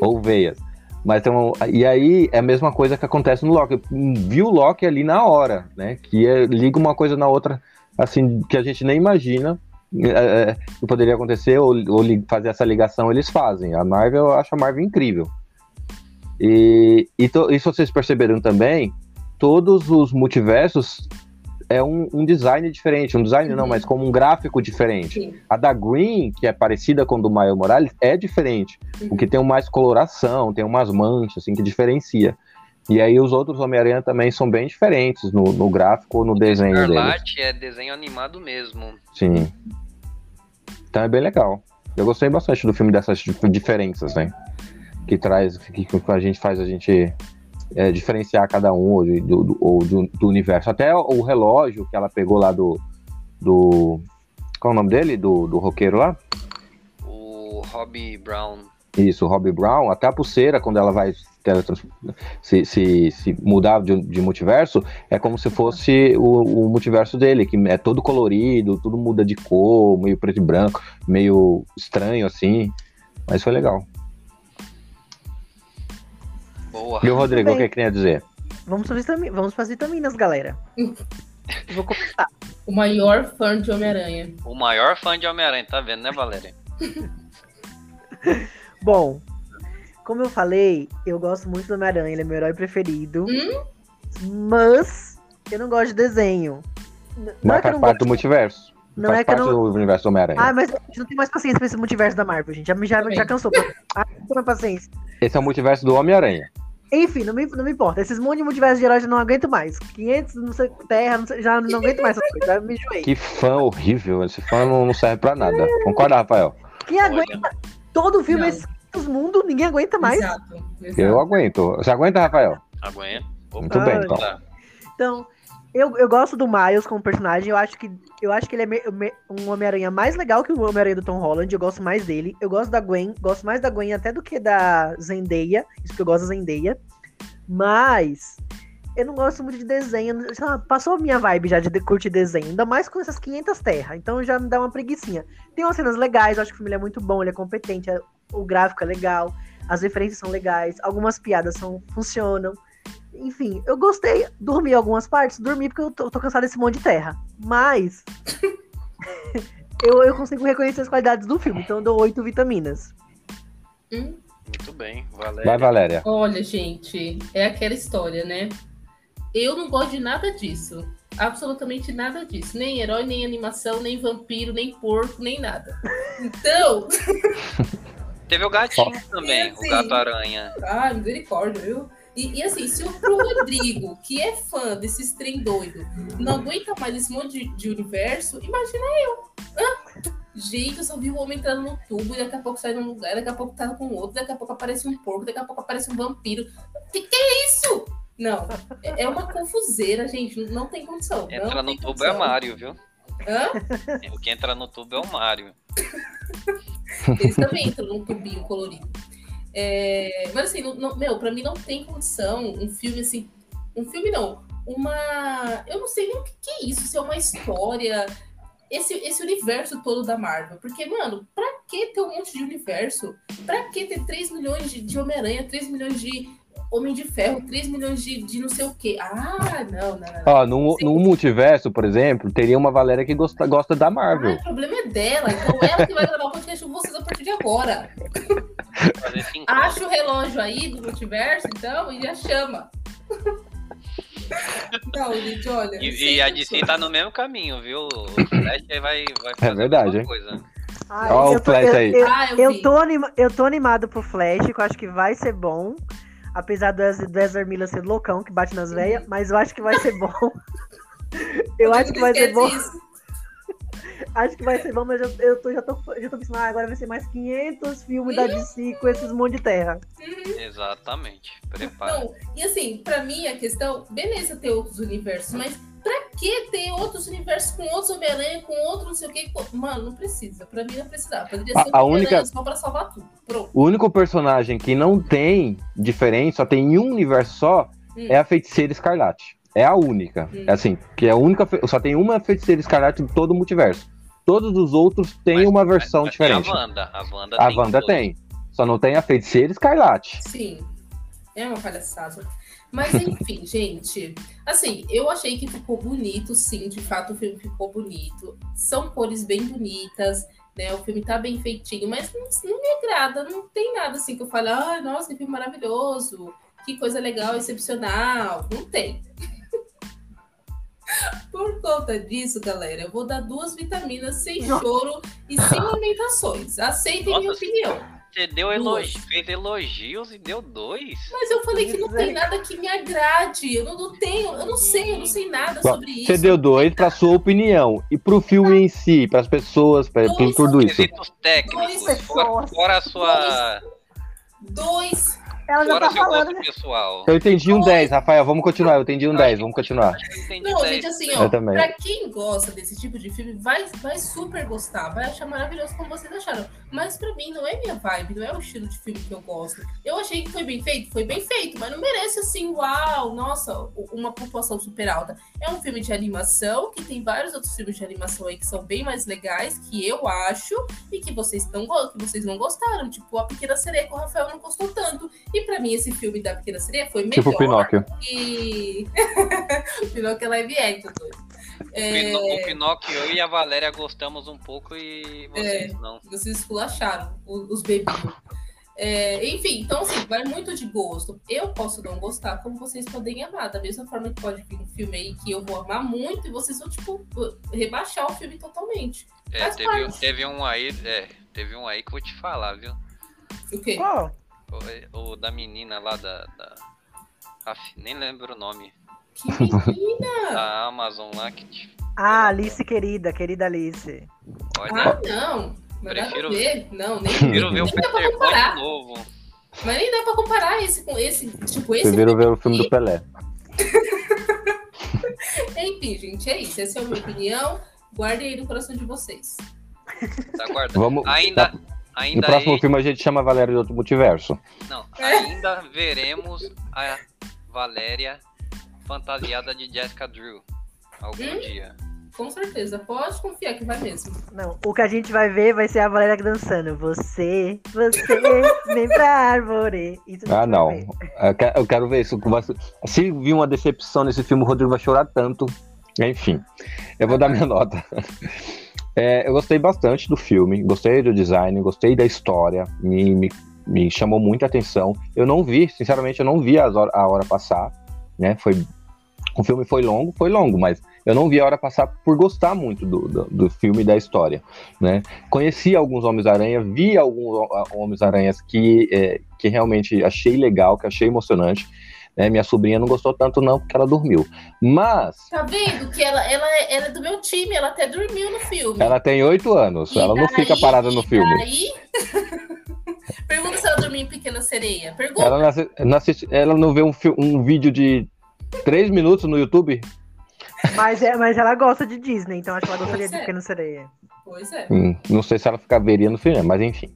ou veias. Mas um, e aí é a mesma coisa que acontece no Loki. Viu o Loki ali na hora, né? Que é- liga uma coisa na outra, assim, que a gente nem imagina é, é, que poderia acontecer, ou, ou fazer essa ligação, eles fazem. A Marvel, eu acho a Marvel incrível. E, e, to- e se vocês perceberam também, todos os multiversos é um, um design diferente. Um design não, Uhum. mas como um gráfico diferente. Sim. A da Green, que é parecida com a do Miles Morales, é diferente. Uhum. Porque tem mais coloração, tem umas manchas, assim, que diferencia. E aí os outros Homem-Aranha também são bem diferentes no, no gráfico ou no desenho deles. Escarlate é desenho animado mesmo. Sim. Então é bem legal. Eu gostei bastante do filme dessas dif- diferenças, né? Que traz, que, que a gente faz a gente é, diferenciar cada um ou, do, do, ou do, do universo. Até o relógio que ela pegou lá do. do qual é o nome dele? Do, do roqueiro lá? O Robbie Brown. Isso, o Robbie Brown, até a pulseira, quando ela vai se, se, se mudar de, de multiverso, é como se fosse o, o multiverso dele, que é todo colorido, tudo muda de cor, meio preto e branco, meio estranho assim. Mas foi legal. Boa. E o Rodrigo, o que queria dizer? Vamos para vitami- vamos pras vitaminas, galera. Vou começar. O maior fã de Homem-Aranha. O maior fã de Homem-Aranha, tá vendo, né, Valéria? Bom, como eu falei, eu gosto muito do Homem-Aranha, ele é meu herói preferido. Hum? Mas eu não gosto de desenho. Não Mas é faz parte gosto. do multiverso. Não faz é que parte não. do universo do Homem-Aranha. Ah, mas a gente não tem mais paciência pra esse multiverso da Marvel, gente. Já, já, já cansou. Ah, não tem paciência. Esse é o multiverso do Homem-Aranha. Enfim, não me, não me importa. Esses monte de multiversos de heróis eu não aguento mais. 500, não sei, Terra, não sei, já não aguento mais essas coisas. Já me enjoei. Que fã horrível. Esse fã não, não serve pra nada. Concorda, Rafael? Quem aguenta todo filme, Não. esses 500 mundos, ninguém aguenta mais. Exato. exato. Eu aguento. Você aguenta, Rafael? Aguenta. Muito bem, então. Tá. Então, eu, eu gosto do Miles como personagem. Eu acho que, eu acho que ele é me- me- um Homem-Aranha mais legal que o Homem-Aranha do Tom Holland. Eu gosto mais dele. Eu gosto da Gwen. Gosto mais da Gwen até do que da Zendaya. Isso que eu gosto da Zendaya. Mas eu não gosto muito de desenho. lá, passou a minha vibe já de curtir desenho. Ainda mais com essas 500 terras. Então já me dá uma preguiçinha. Tem umas cenas legais. Eu acho que o filme é muito bom. Ele é competente. é- O gráfico é legal. As referências são legais. Algumas piadas são, funcionam. Enfim, eu gostei. Dormi algumas partes, dormi porque eu tô, tô cansado desse monte de terra. Mas. eu, eu consigo reconhecer as qualidades do filme, então eu dou oito vitaminas. Hum? Muito bem, Valéria. Vai, Valéria. Olha, gente, é aquela história, né? Eu não gosto de nada disso. Absolutamente nada disso. Nem herói, nem animação, nem vampiro, nem porco, nem nada. Então, Teve o gatinho também, Sim. o gato aranha. ah, misericórdia, viu? E, e assim, se o Rodrigo, que é fã desses trem doido, não aguenta mais esse monte de, de universo, imagina eu. Hã? Gente, eu só vi o homem entrando no tubo e daqui a pouco sai num lugar, daqui a pouco tá com outro, daqui a pouco aparece um porco, daqui a pouco aparece um vampiro. Que que é isso? Não, é é uma confuseira, gente, não tem condição. Entra não no tubo é condição. Mário, viu? Hã? O que entra no tubo é o Mário. Eles também entram num tubinho colorido. É, mas assim, não, não- meu, pra mim não tem condição um filme assim. Um filme não. Uma. Eu não sei nem o que, que é isso, se é uma história. Esse, esse universo todo da Marvel. Porque, mano, pra que ter um monte de universo? Pra que ter 3 milhões de, de Homem-Aranha, 3 milhões de Homem de Ferro, 3 milhões de, de não sei o quê? Ah, não, não, não. Ó, no, no multiverso, por exemplo, teria uma Valéria que gosta, gosta da Ah, Marvel. o problema é dela. Então ela que vai gravar o podcast com vocês a partir de agora. Fazer Acha o relógio aí do multiverso, então, e já chama. Não, gente, olha. E, e a. DC tá no mesmo caminho, viu? O Flash aí vai, vai fazer verdade, a mesma hein? coisa. Ai, Ó, eu o Flash eu- aí. eu- Ah, eu, Eu tô, anima- eu tô animado pro Flash, que eu acho que vai ser bom. Apesar do do Ezra Miller ser loucão, que bate nas veias, mas eu acho que vai ser bom. Eu acho que vai ser bom. Isso. Acho que vai ser bom, mas eu, eu tô, já, tô, já tô pensando, ah, agora vai ser mais 500 filmes da DC com esses monte de terra. Exatamente. Prepara. Não, e assim, pra mim a questão, beleza ter outros universos, mas pra que ter outros universos com outros Homem-Aranha, com outro não sei o que? Mano, não precisa. Pra mim não precisava. Poderia A- ser um a Homem-Aranha única- só pra salvar tudo. Pronto. O único personagem que não tem diferente, só tem em um universo só, Hum. é a Feiticeira Escarlate. É a única. Hum. É assim, que é a única. fe- Só tem uma Feiticeira Escarlate em todo o multiverso. Todos os outros têm Mas- uma mas- versão mas diferente. A Wanda. A Wanda A tem. Wanda tem. Só não tem a Feiticeira Escarlate. Sim. É uma palhaçada. Mas enfim, gente. Assim, eu achei que ficou bonito, sim. De fato, o filme ficou bonito. São cores bem bonitas, né? O filme tá bem feitinho, mas não, não me agrada. Não tem nada assim que eu fale, ai, nossa, que filme maravilhoso. Que coisa legal, excepcional. Não tem. Por conta disso, galera, eu vou dar duas vitaminas sem choro e sem lamentações. Aceitem minha Nossa, opinião. Você deu Duas. elogi... fez elogios e deu dois. Mas eu falei que não tem nada que me agrade. Eu não, não tenho, eu não sei, eu não sei nada Bom, sobre isso. Você deu dois pra sua opinião. E pro filme em si, pras pessoas, pra, Dois por tudo isso. Quesitos técnicos. Dois Fora, pessoas. fora a sua. Dois. Ela já Fora tá seu falando, gosto né? pessoal. Eu entendi um 10, Rafael. Vamos continuar. Eu entendi um 10, vamos continuar. Eu Não, gente, assim, Eu ó, também. pra quem gosta desse tipo de filme, vai, vai super gostar, vai achar maravilhoso como vocês acharam. Mas pra mim não é minha vibe, não é o estilo de filme que eu gosto. Eu achei que foi bem feito, foi bem feito, mas não merece assim, uau, nossa, uma pontuação super alta. É um filme de animação, que tem vários outros filmes de animação aí que são bem mais legais, que eu acho, e que vocês, não, go- que vocês não gostaram. Tipo, A Pequena Sereia, que o Rafael não gostou tanto. E pra mim, esse filme da Pequena Sereia foi melhor Tipo Pinóquio. que... Pinóquio é live action. É, O Pinóquio eu e a Valéria gostamos um pouco e vocês não. vocês esculacharam o- os bebês. É, enfim, então assim, vai muito de gosto. Eu posso não gostar, como vocês podem amar. Da mesma forma que pode vir um filme aí que eu vou amar muito e vocês vão, tipo, rebaixar o filme totalmente. É, teve, teve um aí, é, teve um aí que eu vou te falar, viu? O quê? Qual? O, o da menina lá da. da... Aff, nem lembro o nome. Que menina! Da Amazon lá que te. Ah, Alice querida, querida Alice. Olha, Ah, não! Não dá pra Prefiro- ver. Não, nem, prefiro ver o nem dá pra Peter Pan comparar. de novo. Mas nem dá pra comparar esse com esse. Tipo, esse filme ver o filme do. Pelé. Enfim, gente, é isso. Essa é a minha opinião. Guardem aí no coração de vocês. Tá guardando. Vamos. Ainda. No Ainda próximo aí- filme a gente chama a Valéria de outro multiverso. Não, ainda veremos a Valéria fantasiada de Jessica Drew. Algum Hum? dia. Com certeza. Pode confiar que vai mesmo. Não, o que a gente vai ver vai ser a Valéria dançando. Você, você, vem pra árvore. Isso Ah, não. Eu que- eu quero ver isso. Se vir uma decepção nesse filme, o Rodrigo vai chorar tanto. Enfim, eu vou dar minha nota. É, eu gostei bastante do filme, gostei do design, gostei da história, me, me, me chamou muita atenção. Eu não vi, sinceramente, eu não vi as hora- a hora passar, né? Foi, o filme foi longo, foi longo, mas eu não vi a hora passar por gostar muito do, do, do filme e da história, né? Conheci alguns Homens-Aranha, vi alguns Homens-Aranhas que, é, que realmente achei legal, que achei emocionante. Né? Minha sobrinha não gostou tanto não, porque ela dormiu. Mas Tá vendo que ela, ela, é- ela é do meu time, ela até dormiu no filme. ela tem oito anos, E ela não daí- fica parada no e filme. daí- Pergunta se ela dormiu em Pequena Sereia. Pergunta. Ela não, assi- não assiste- ela não vê um, um vídeo de três minutos no YouTube? Mas, é, mas ela gosta de Disney, então acho que ela gostaria de é. Pequena Sereia. Pois é. Hum, não sei se ela fica veria no filme, mas enfim.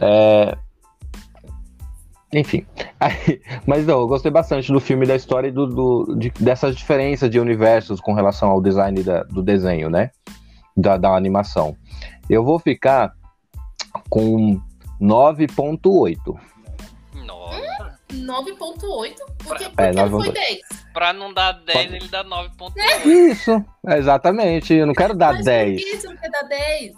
É, Enfim. Aí- mas não, eu gostei bastante do filme, da história e do, do- de- dessas diferenças de universos com relação ao design da- do desenho, né? Da, da animação. Eu vou ficar com 9.8. Nossa. 9.8. Por que, por É, que não 9.8. foi 10? Pra não dar 10, Pode- ele dá 9.8. Isso, exatamente. Eu não quero dar Mas 10. Por que você não quer dar 10?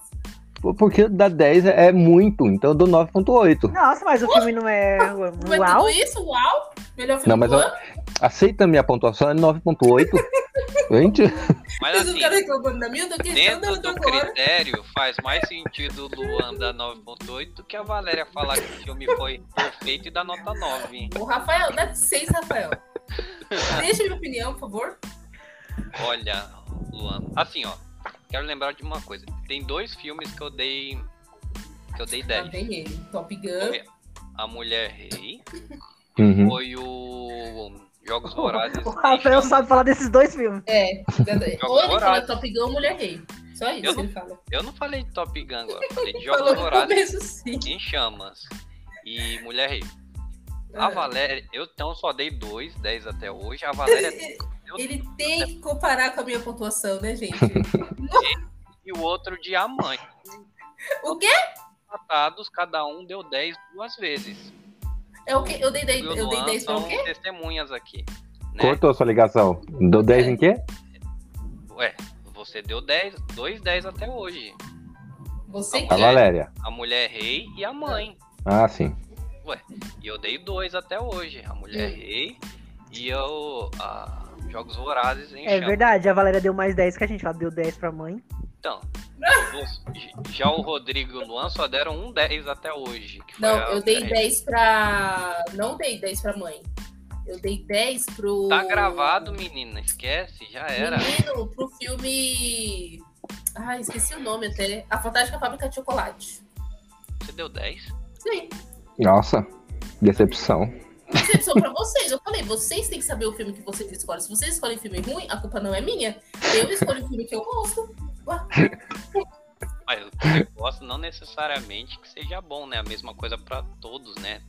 Porque dar 10 é, é muito, então eu dou 9.8. Nossa, mas o filme não é. Não é Uau! tudo isso? Uau! Melhor filme Não, mas do eu- ano? Aceita a minha pontuação, é 9.8. Gente, Mas não assim, da dentro do critério, faz mais sentido o Luan dar 9.8 do que a Valéria falar que o filme foi perfeito e dar nota 9. O Rafael, não é 6, Rafael. Deixa minha opinião, por favor. Olha, Luan, assim, ó, quero lembrar de uma coisa. Tem dois filmes que eu dei que eu dei Lá 10. vem ele. Top Gun. Foi A Mulher Rei Uhum. foi o Jogos Vorazes. O Rafael sabe falar desses dois filmes. É. Ou ele fala. Top Gun ou Mulher Rei. Só isso Eu que ele fala. Eu não falei de Top Gun agora, eu falei de Jogos Vorazes em chamas e Mulher Rei. A Ah. Valéria, eu então só dei 2, 10 até hoje. A Valéria Ele tem que comparar com a minha pontuação, né, gente? e o outro de A Mãe. O quê? Empatados, cada um deu 10 duas vezes. É o quê? Eu dei 10, Eu dei Luan 10 pra o quê? testemunhas aqui. Né? Cortou sua ligação. Deu 10 em quê? Ué, você deu 10, 2 10 até hoje. Você A que Valéria. A mulher rei e a mãe. Ah, sim. E eu dei dois até hoje. A mulher Hum. rei e eu. A Jogos Vorazes É chamas. verdade, a Valéria deu mais 10 que a gente. Ela deu 10 pra mãe. Então, já o Rodrigo e o Luan só deram um 10 até hoje. Não, eu dei Mulher Rei. 10 pra. Não dei 10 pra mãe. Eu dei 10 pro. Tá gravado, menina. Esquece, já era. Menino, pro filme. Ai, esqueci o nome até. A Fantástica Fábrica de Chocolate. Você deu 10? Sim. Nossa, decepção. Decepção pra vocês. Eu falei, vocês têm que saber o filme que vocês escolhem. Se vocês escolhem filme ruim, a culpa não é minha. Eu escolho o filme que eu gosto. Mas o que eu gosto não necessariamente que seja bom, né? A mesma coisa pra todos, né?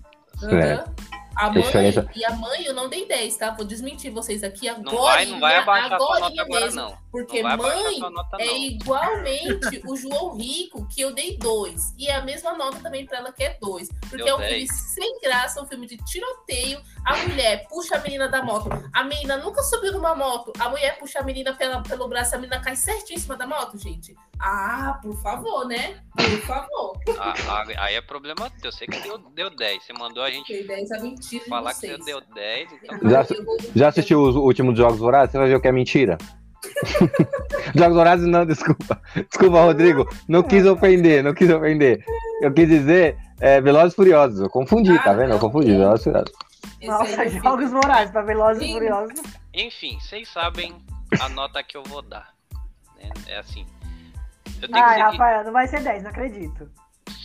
Aham. A mãe, diferença- e a mãe eu não dei 10, tá? Vou desmentir vocês aqui agora. Não vai, não vai abaixar a sua nota agora, mesmo, não. Porque Não abaixar a mãe nota, é não. igualmente o João Rico, que eu dei 2. E é a mesma nota também pra ela, que é 2. Porque Deu é um filme 10. sem graça, um filme de tiroteio. A mulher puxa a menina da moto. A menina nunca subiu numa moto. A mulher puxa a menina pela, pelo braço, a menina cai certinho em cima da moto, gente. Ah, por favor, né? Por favor. Ah, ah, aí é problema teu. Eu sei que deu, deu 10. Você mandou a gente Dei 10 a mentira de falar que vocês. você deu 10. Então, Já- Já assistiu os últimos Jogos Vorazes? Você vai ver o que é mentira. Jogos Vorazes não, desculpa. Desculpa, Rodrigo. Não quis ofender, não quis ofender. Eu quis dizer é, Velozes e Furiosos. Eu confundi, Ah, tá vendo? Eu confundi, Velozes e Furiosos. Nossa, jogos morais pra Velozes e Sim. Furiosos. enfim, vocês sabem a nota que eu vou dar. né? É assim. Eu tenho Ai, que seguir. Rafael, não vai ser 10, não acredito.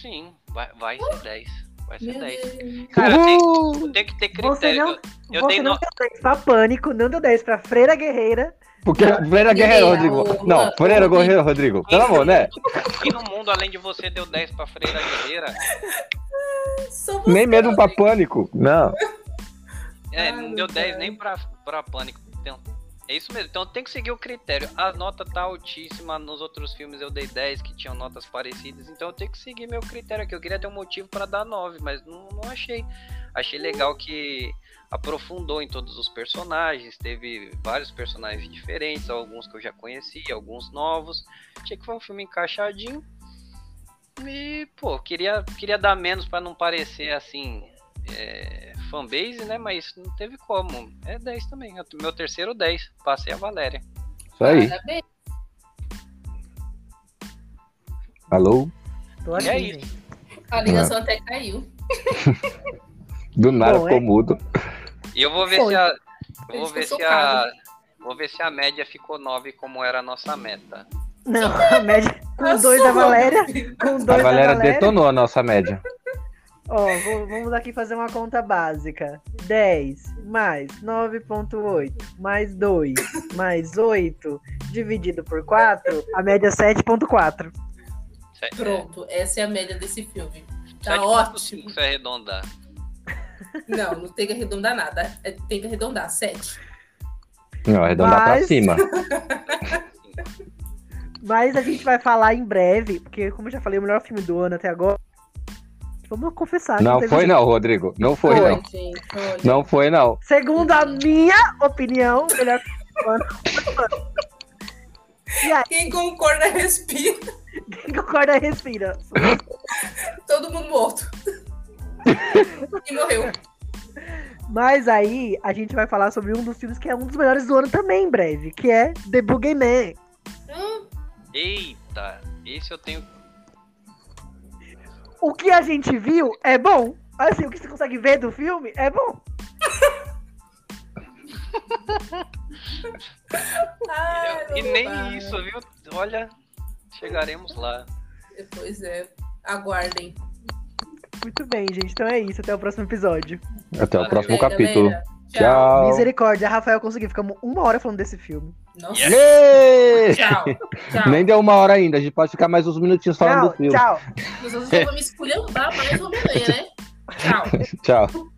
Sim, vai, vai ser 10. Vai ser Meu 10. Deus. Cara, tem, Uhul! tem que ter Você critério. não, Eu- eu você tenho não no- deu 10 pra Pânico, não deu 10 pra Freira Guerreira. Porque Freira Guerreiro, Ninguém, Rodrigo. Não, Freira Guerreiro, Rodrigo. Pelo amor, né? E no mundo, além de você, deu 10 pra Freira Guerreira. Somos Nem mesmo pra pânico. Não. É, não deu 10 pai. nem pra, pra Pânico. É isso mesmo. Então tem que seguir o critério. A nota tá altíssima. Nos outros filmes eu dei 10 que tinham notas parecidas. Então eu tenho que seguir meu critério aqui. Eu queria ter um motivo pra dar 9, mas não, não achei. Achei legal que aprofundou em todos os personagens. Teve vários personagens diferentes. Alguns que eu já conhecia, alguns novos. Achei que foi um filme encaixadinho. E, pô, queria, queria dar menos pra não parecer assim. É, fanbase, né? Mas não teve como. É 10 também. Meu terceiro 10. Passei a Valéria. Isso aí. Parabéns. Alô? Tô aqui, E aí? A ligação até caiu. Do nada Bom, ficou é- mudo. E eu vou ver Foi. se a. eu Vou ver se a. Vou ver se a média ficou 9 como era a nossa meta. Não, a média com A 2 da Valéria. Com 2 A da Valéria Valéria. detonou a nossa média. Ó, vou- vamos aqui fazer uma conta básica. 10 mais 9.8 mais 2 mais 8 dividido por 4, a média é 7.4. Se- Pronto, essa é a média desse filme. Tá 7.5 ótimo. se arredondar. Não, não tem que arredondar nada. É, Tem que arredondar. 7. Não, arredondar pra Mas- cima. Mas a gente vai falar em breve, porque como eu já falei, o melhor filme do ano até agora. Vamos confessar. Não foi jeito. não, Rodrigo. Não foi Foi. não. gente. Olha. Não foi não. Segundo a minha opinião, o melhor filme do ano. E aí, Quem concorda, respira. quem concorda, respira. Todo mundo morto. e morreu. Mas aí, a gente vai falar sobre um dos filmes que é um dos melhores do ano também, em breve, que é The Boogeyman. Hum, Eita, esse eu tenho. O que a gente viu é bom. Assim, o que você consegue ver do filme é bom. ai, E nem isso, viu? Olha, chegaremos lá. Pois é. Aguardem. Muito bem, gente. Então é isso. Até o próximo episódio. Até o próximo capítulo. galera. Tchau. Misericórdia, Rafael conseguiu. Ficamos uma hora falando desse filme. Nossa. Yes. Yay! Tchau. Tchau. Nem deu uma hora ainda. A gente pode ficar mais uns minutinhos falando Tchau, do filme. tchau. Vocês vão me esculhambar mais né? Tchau. Tchau.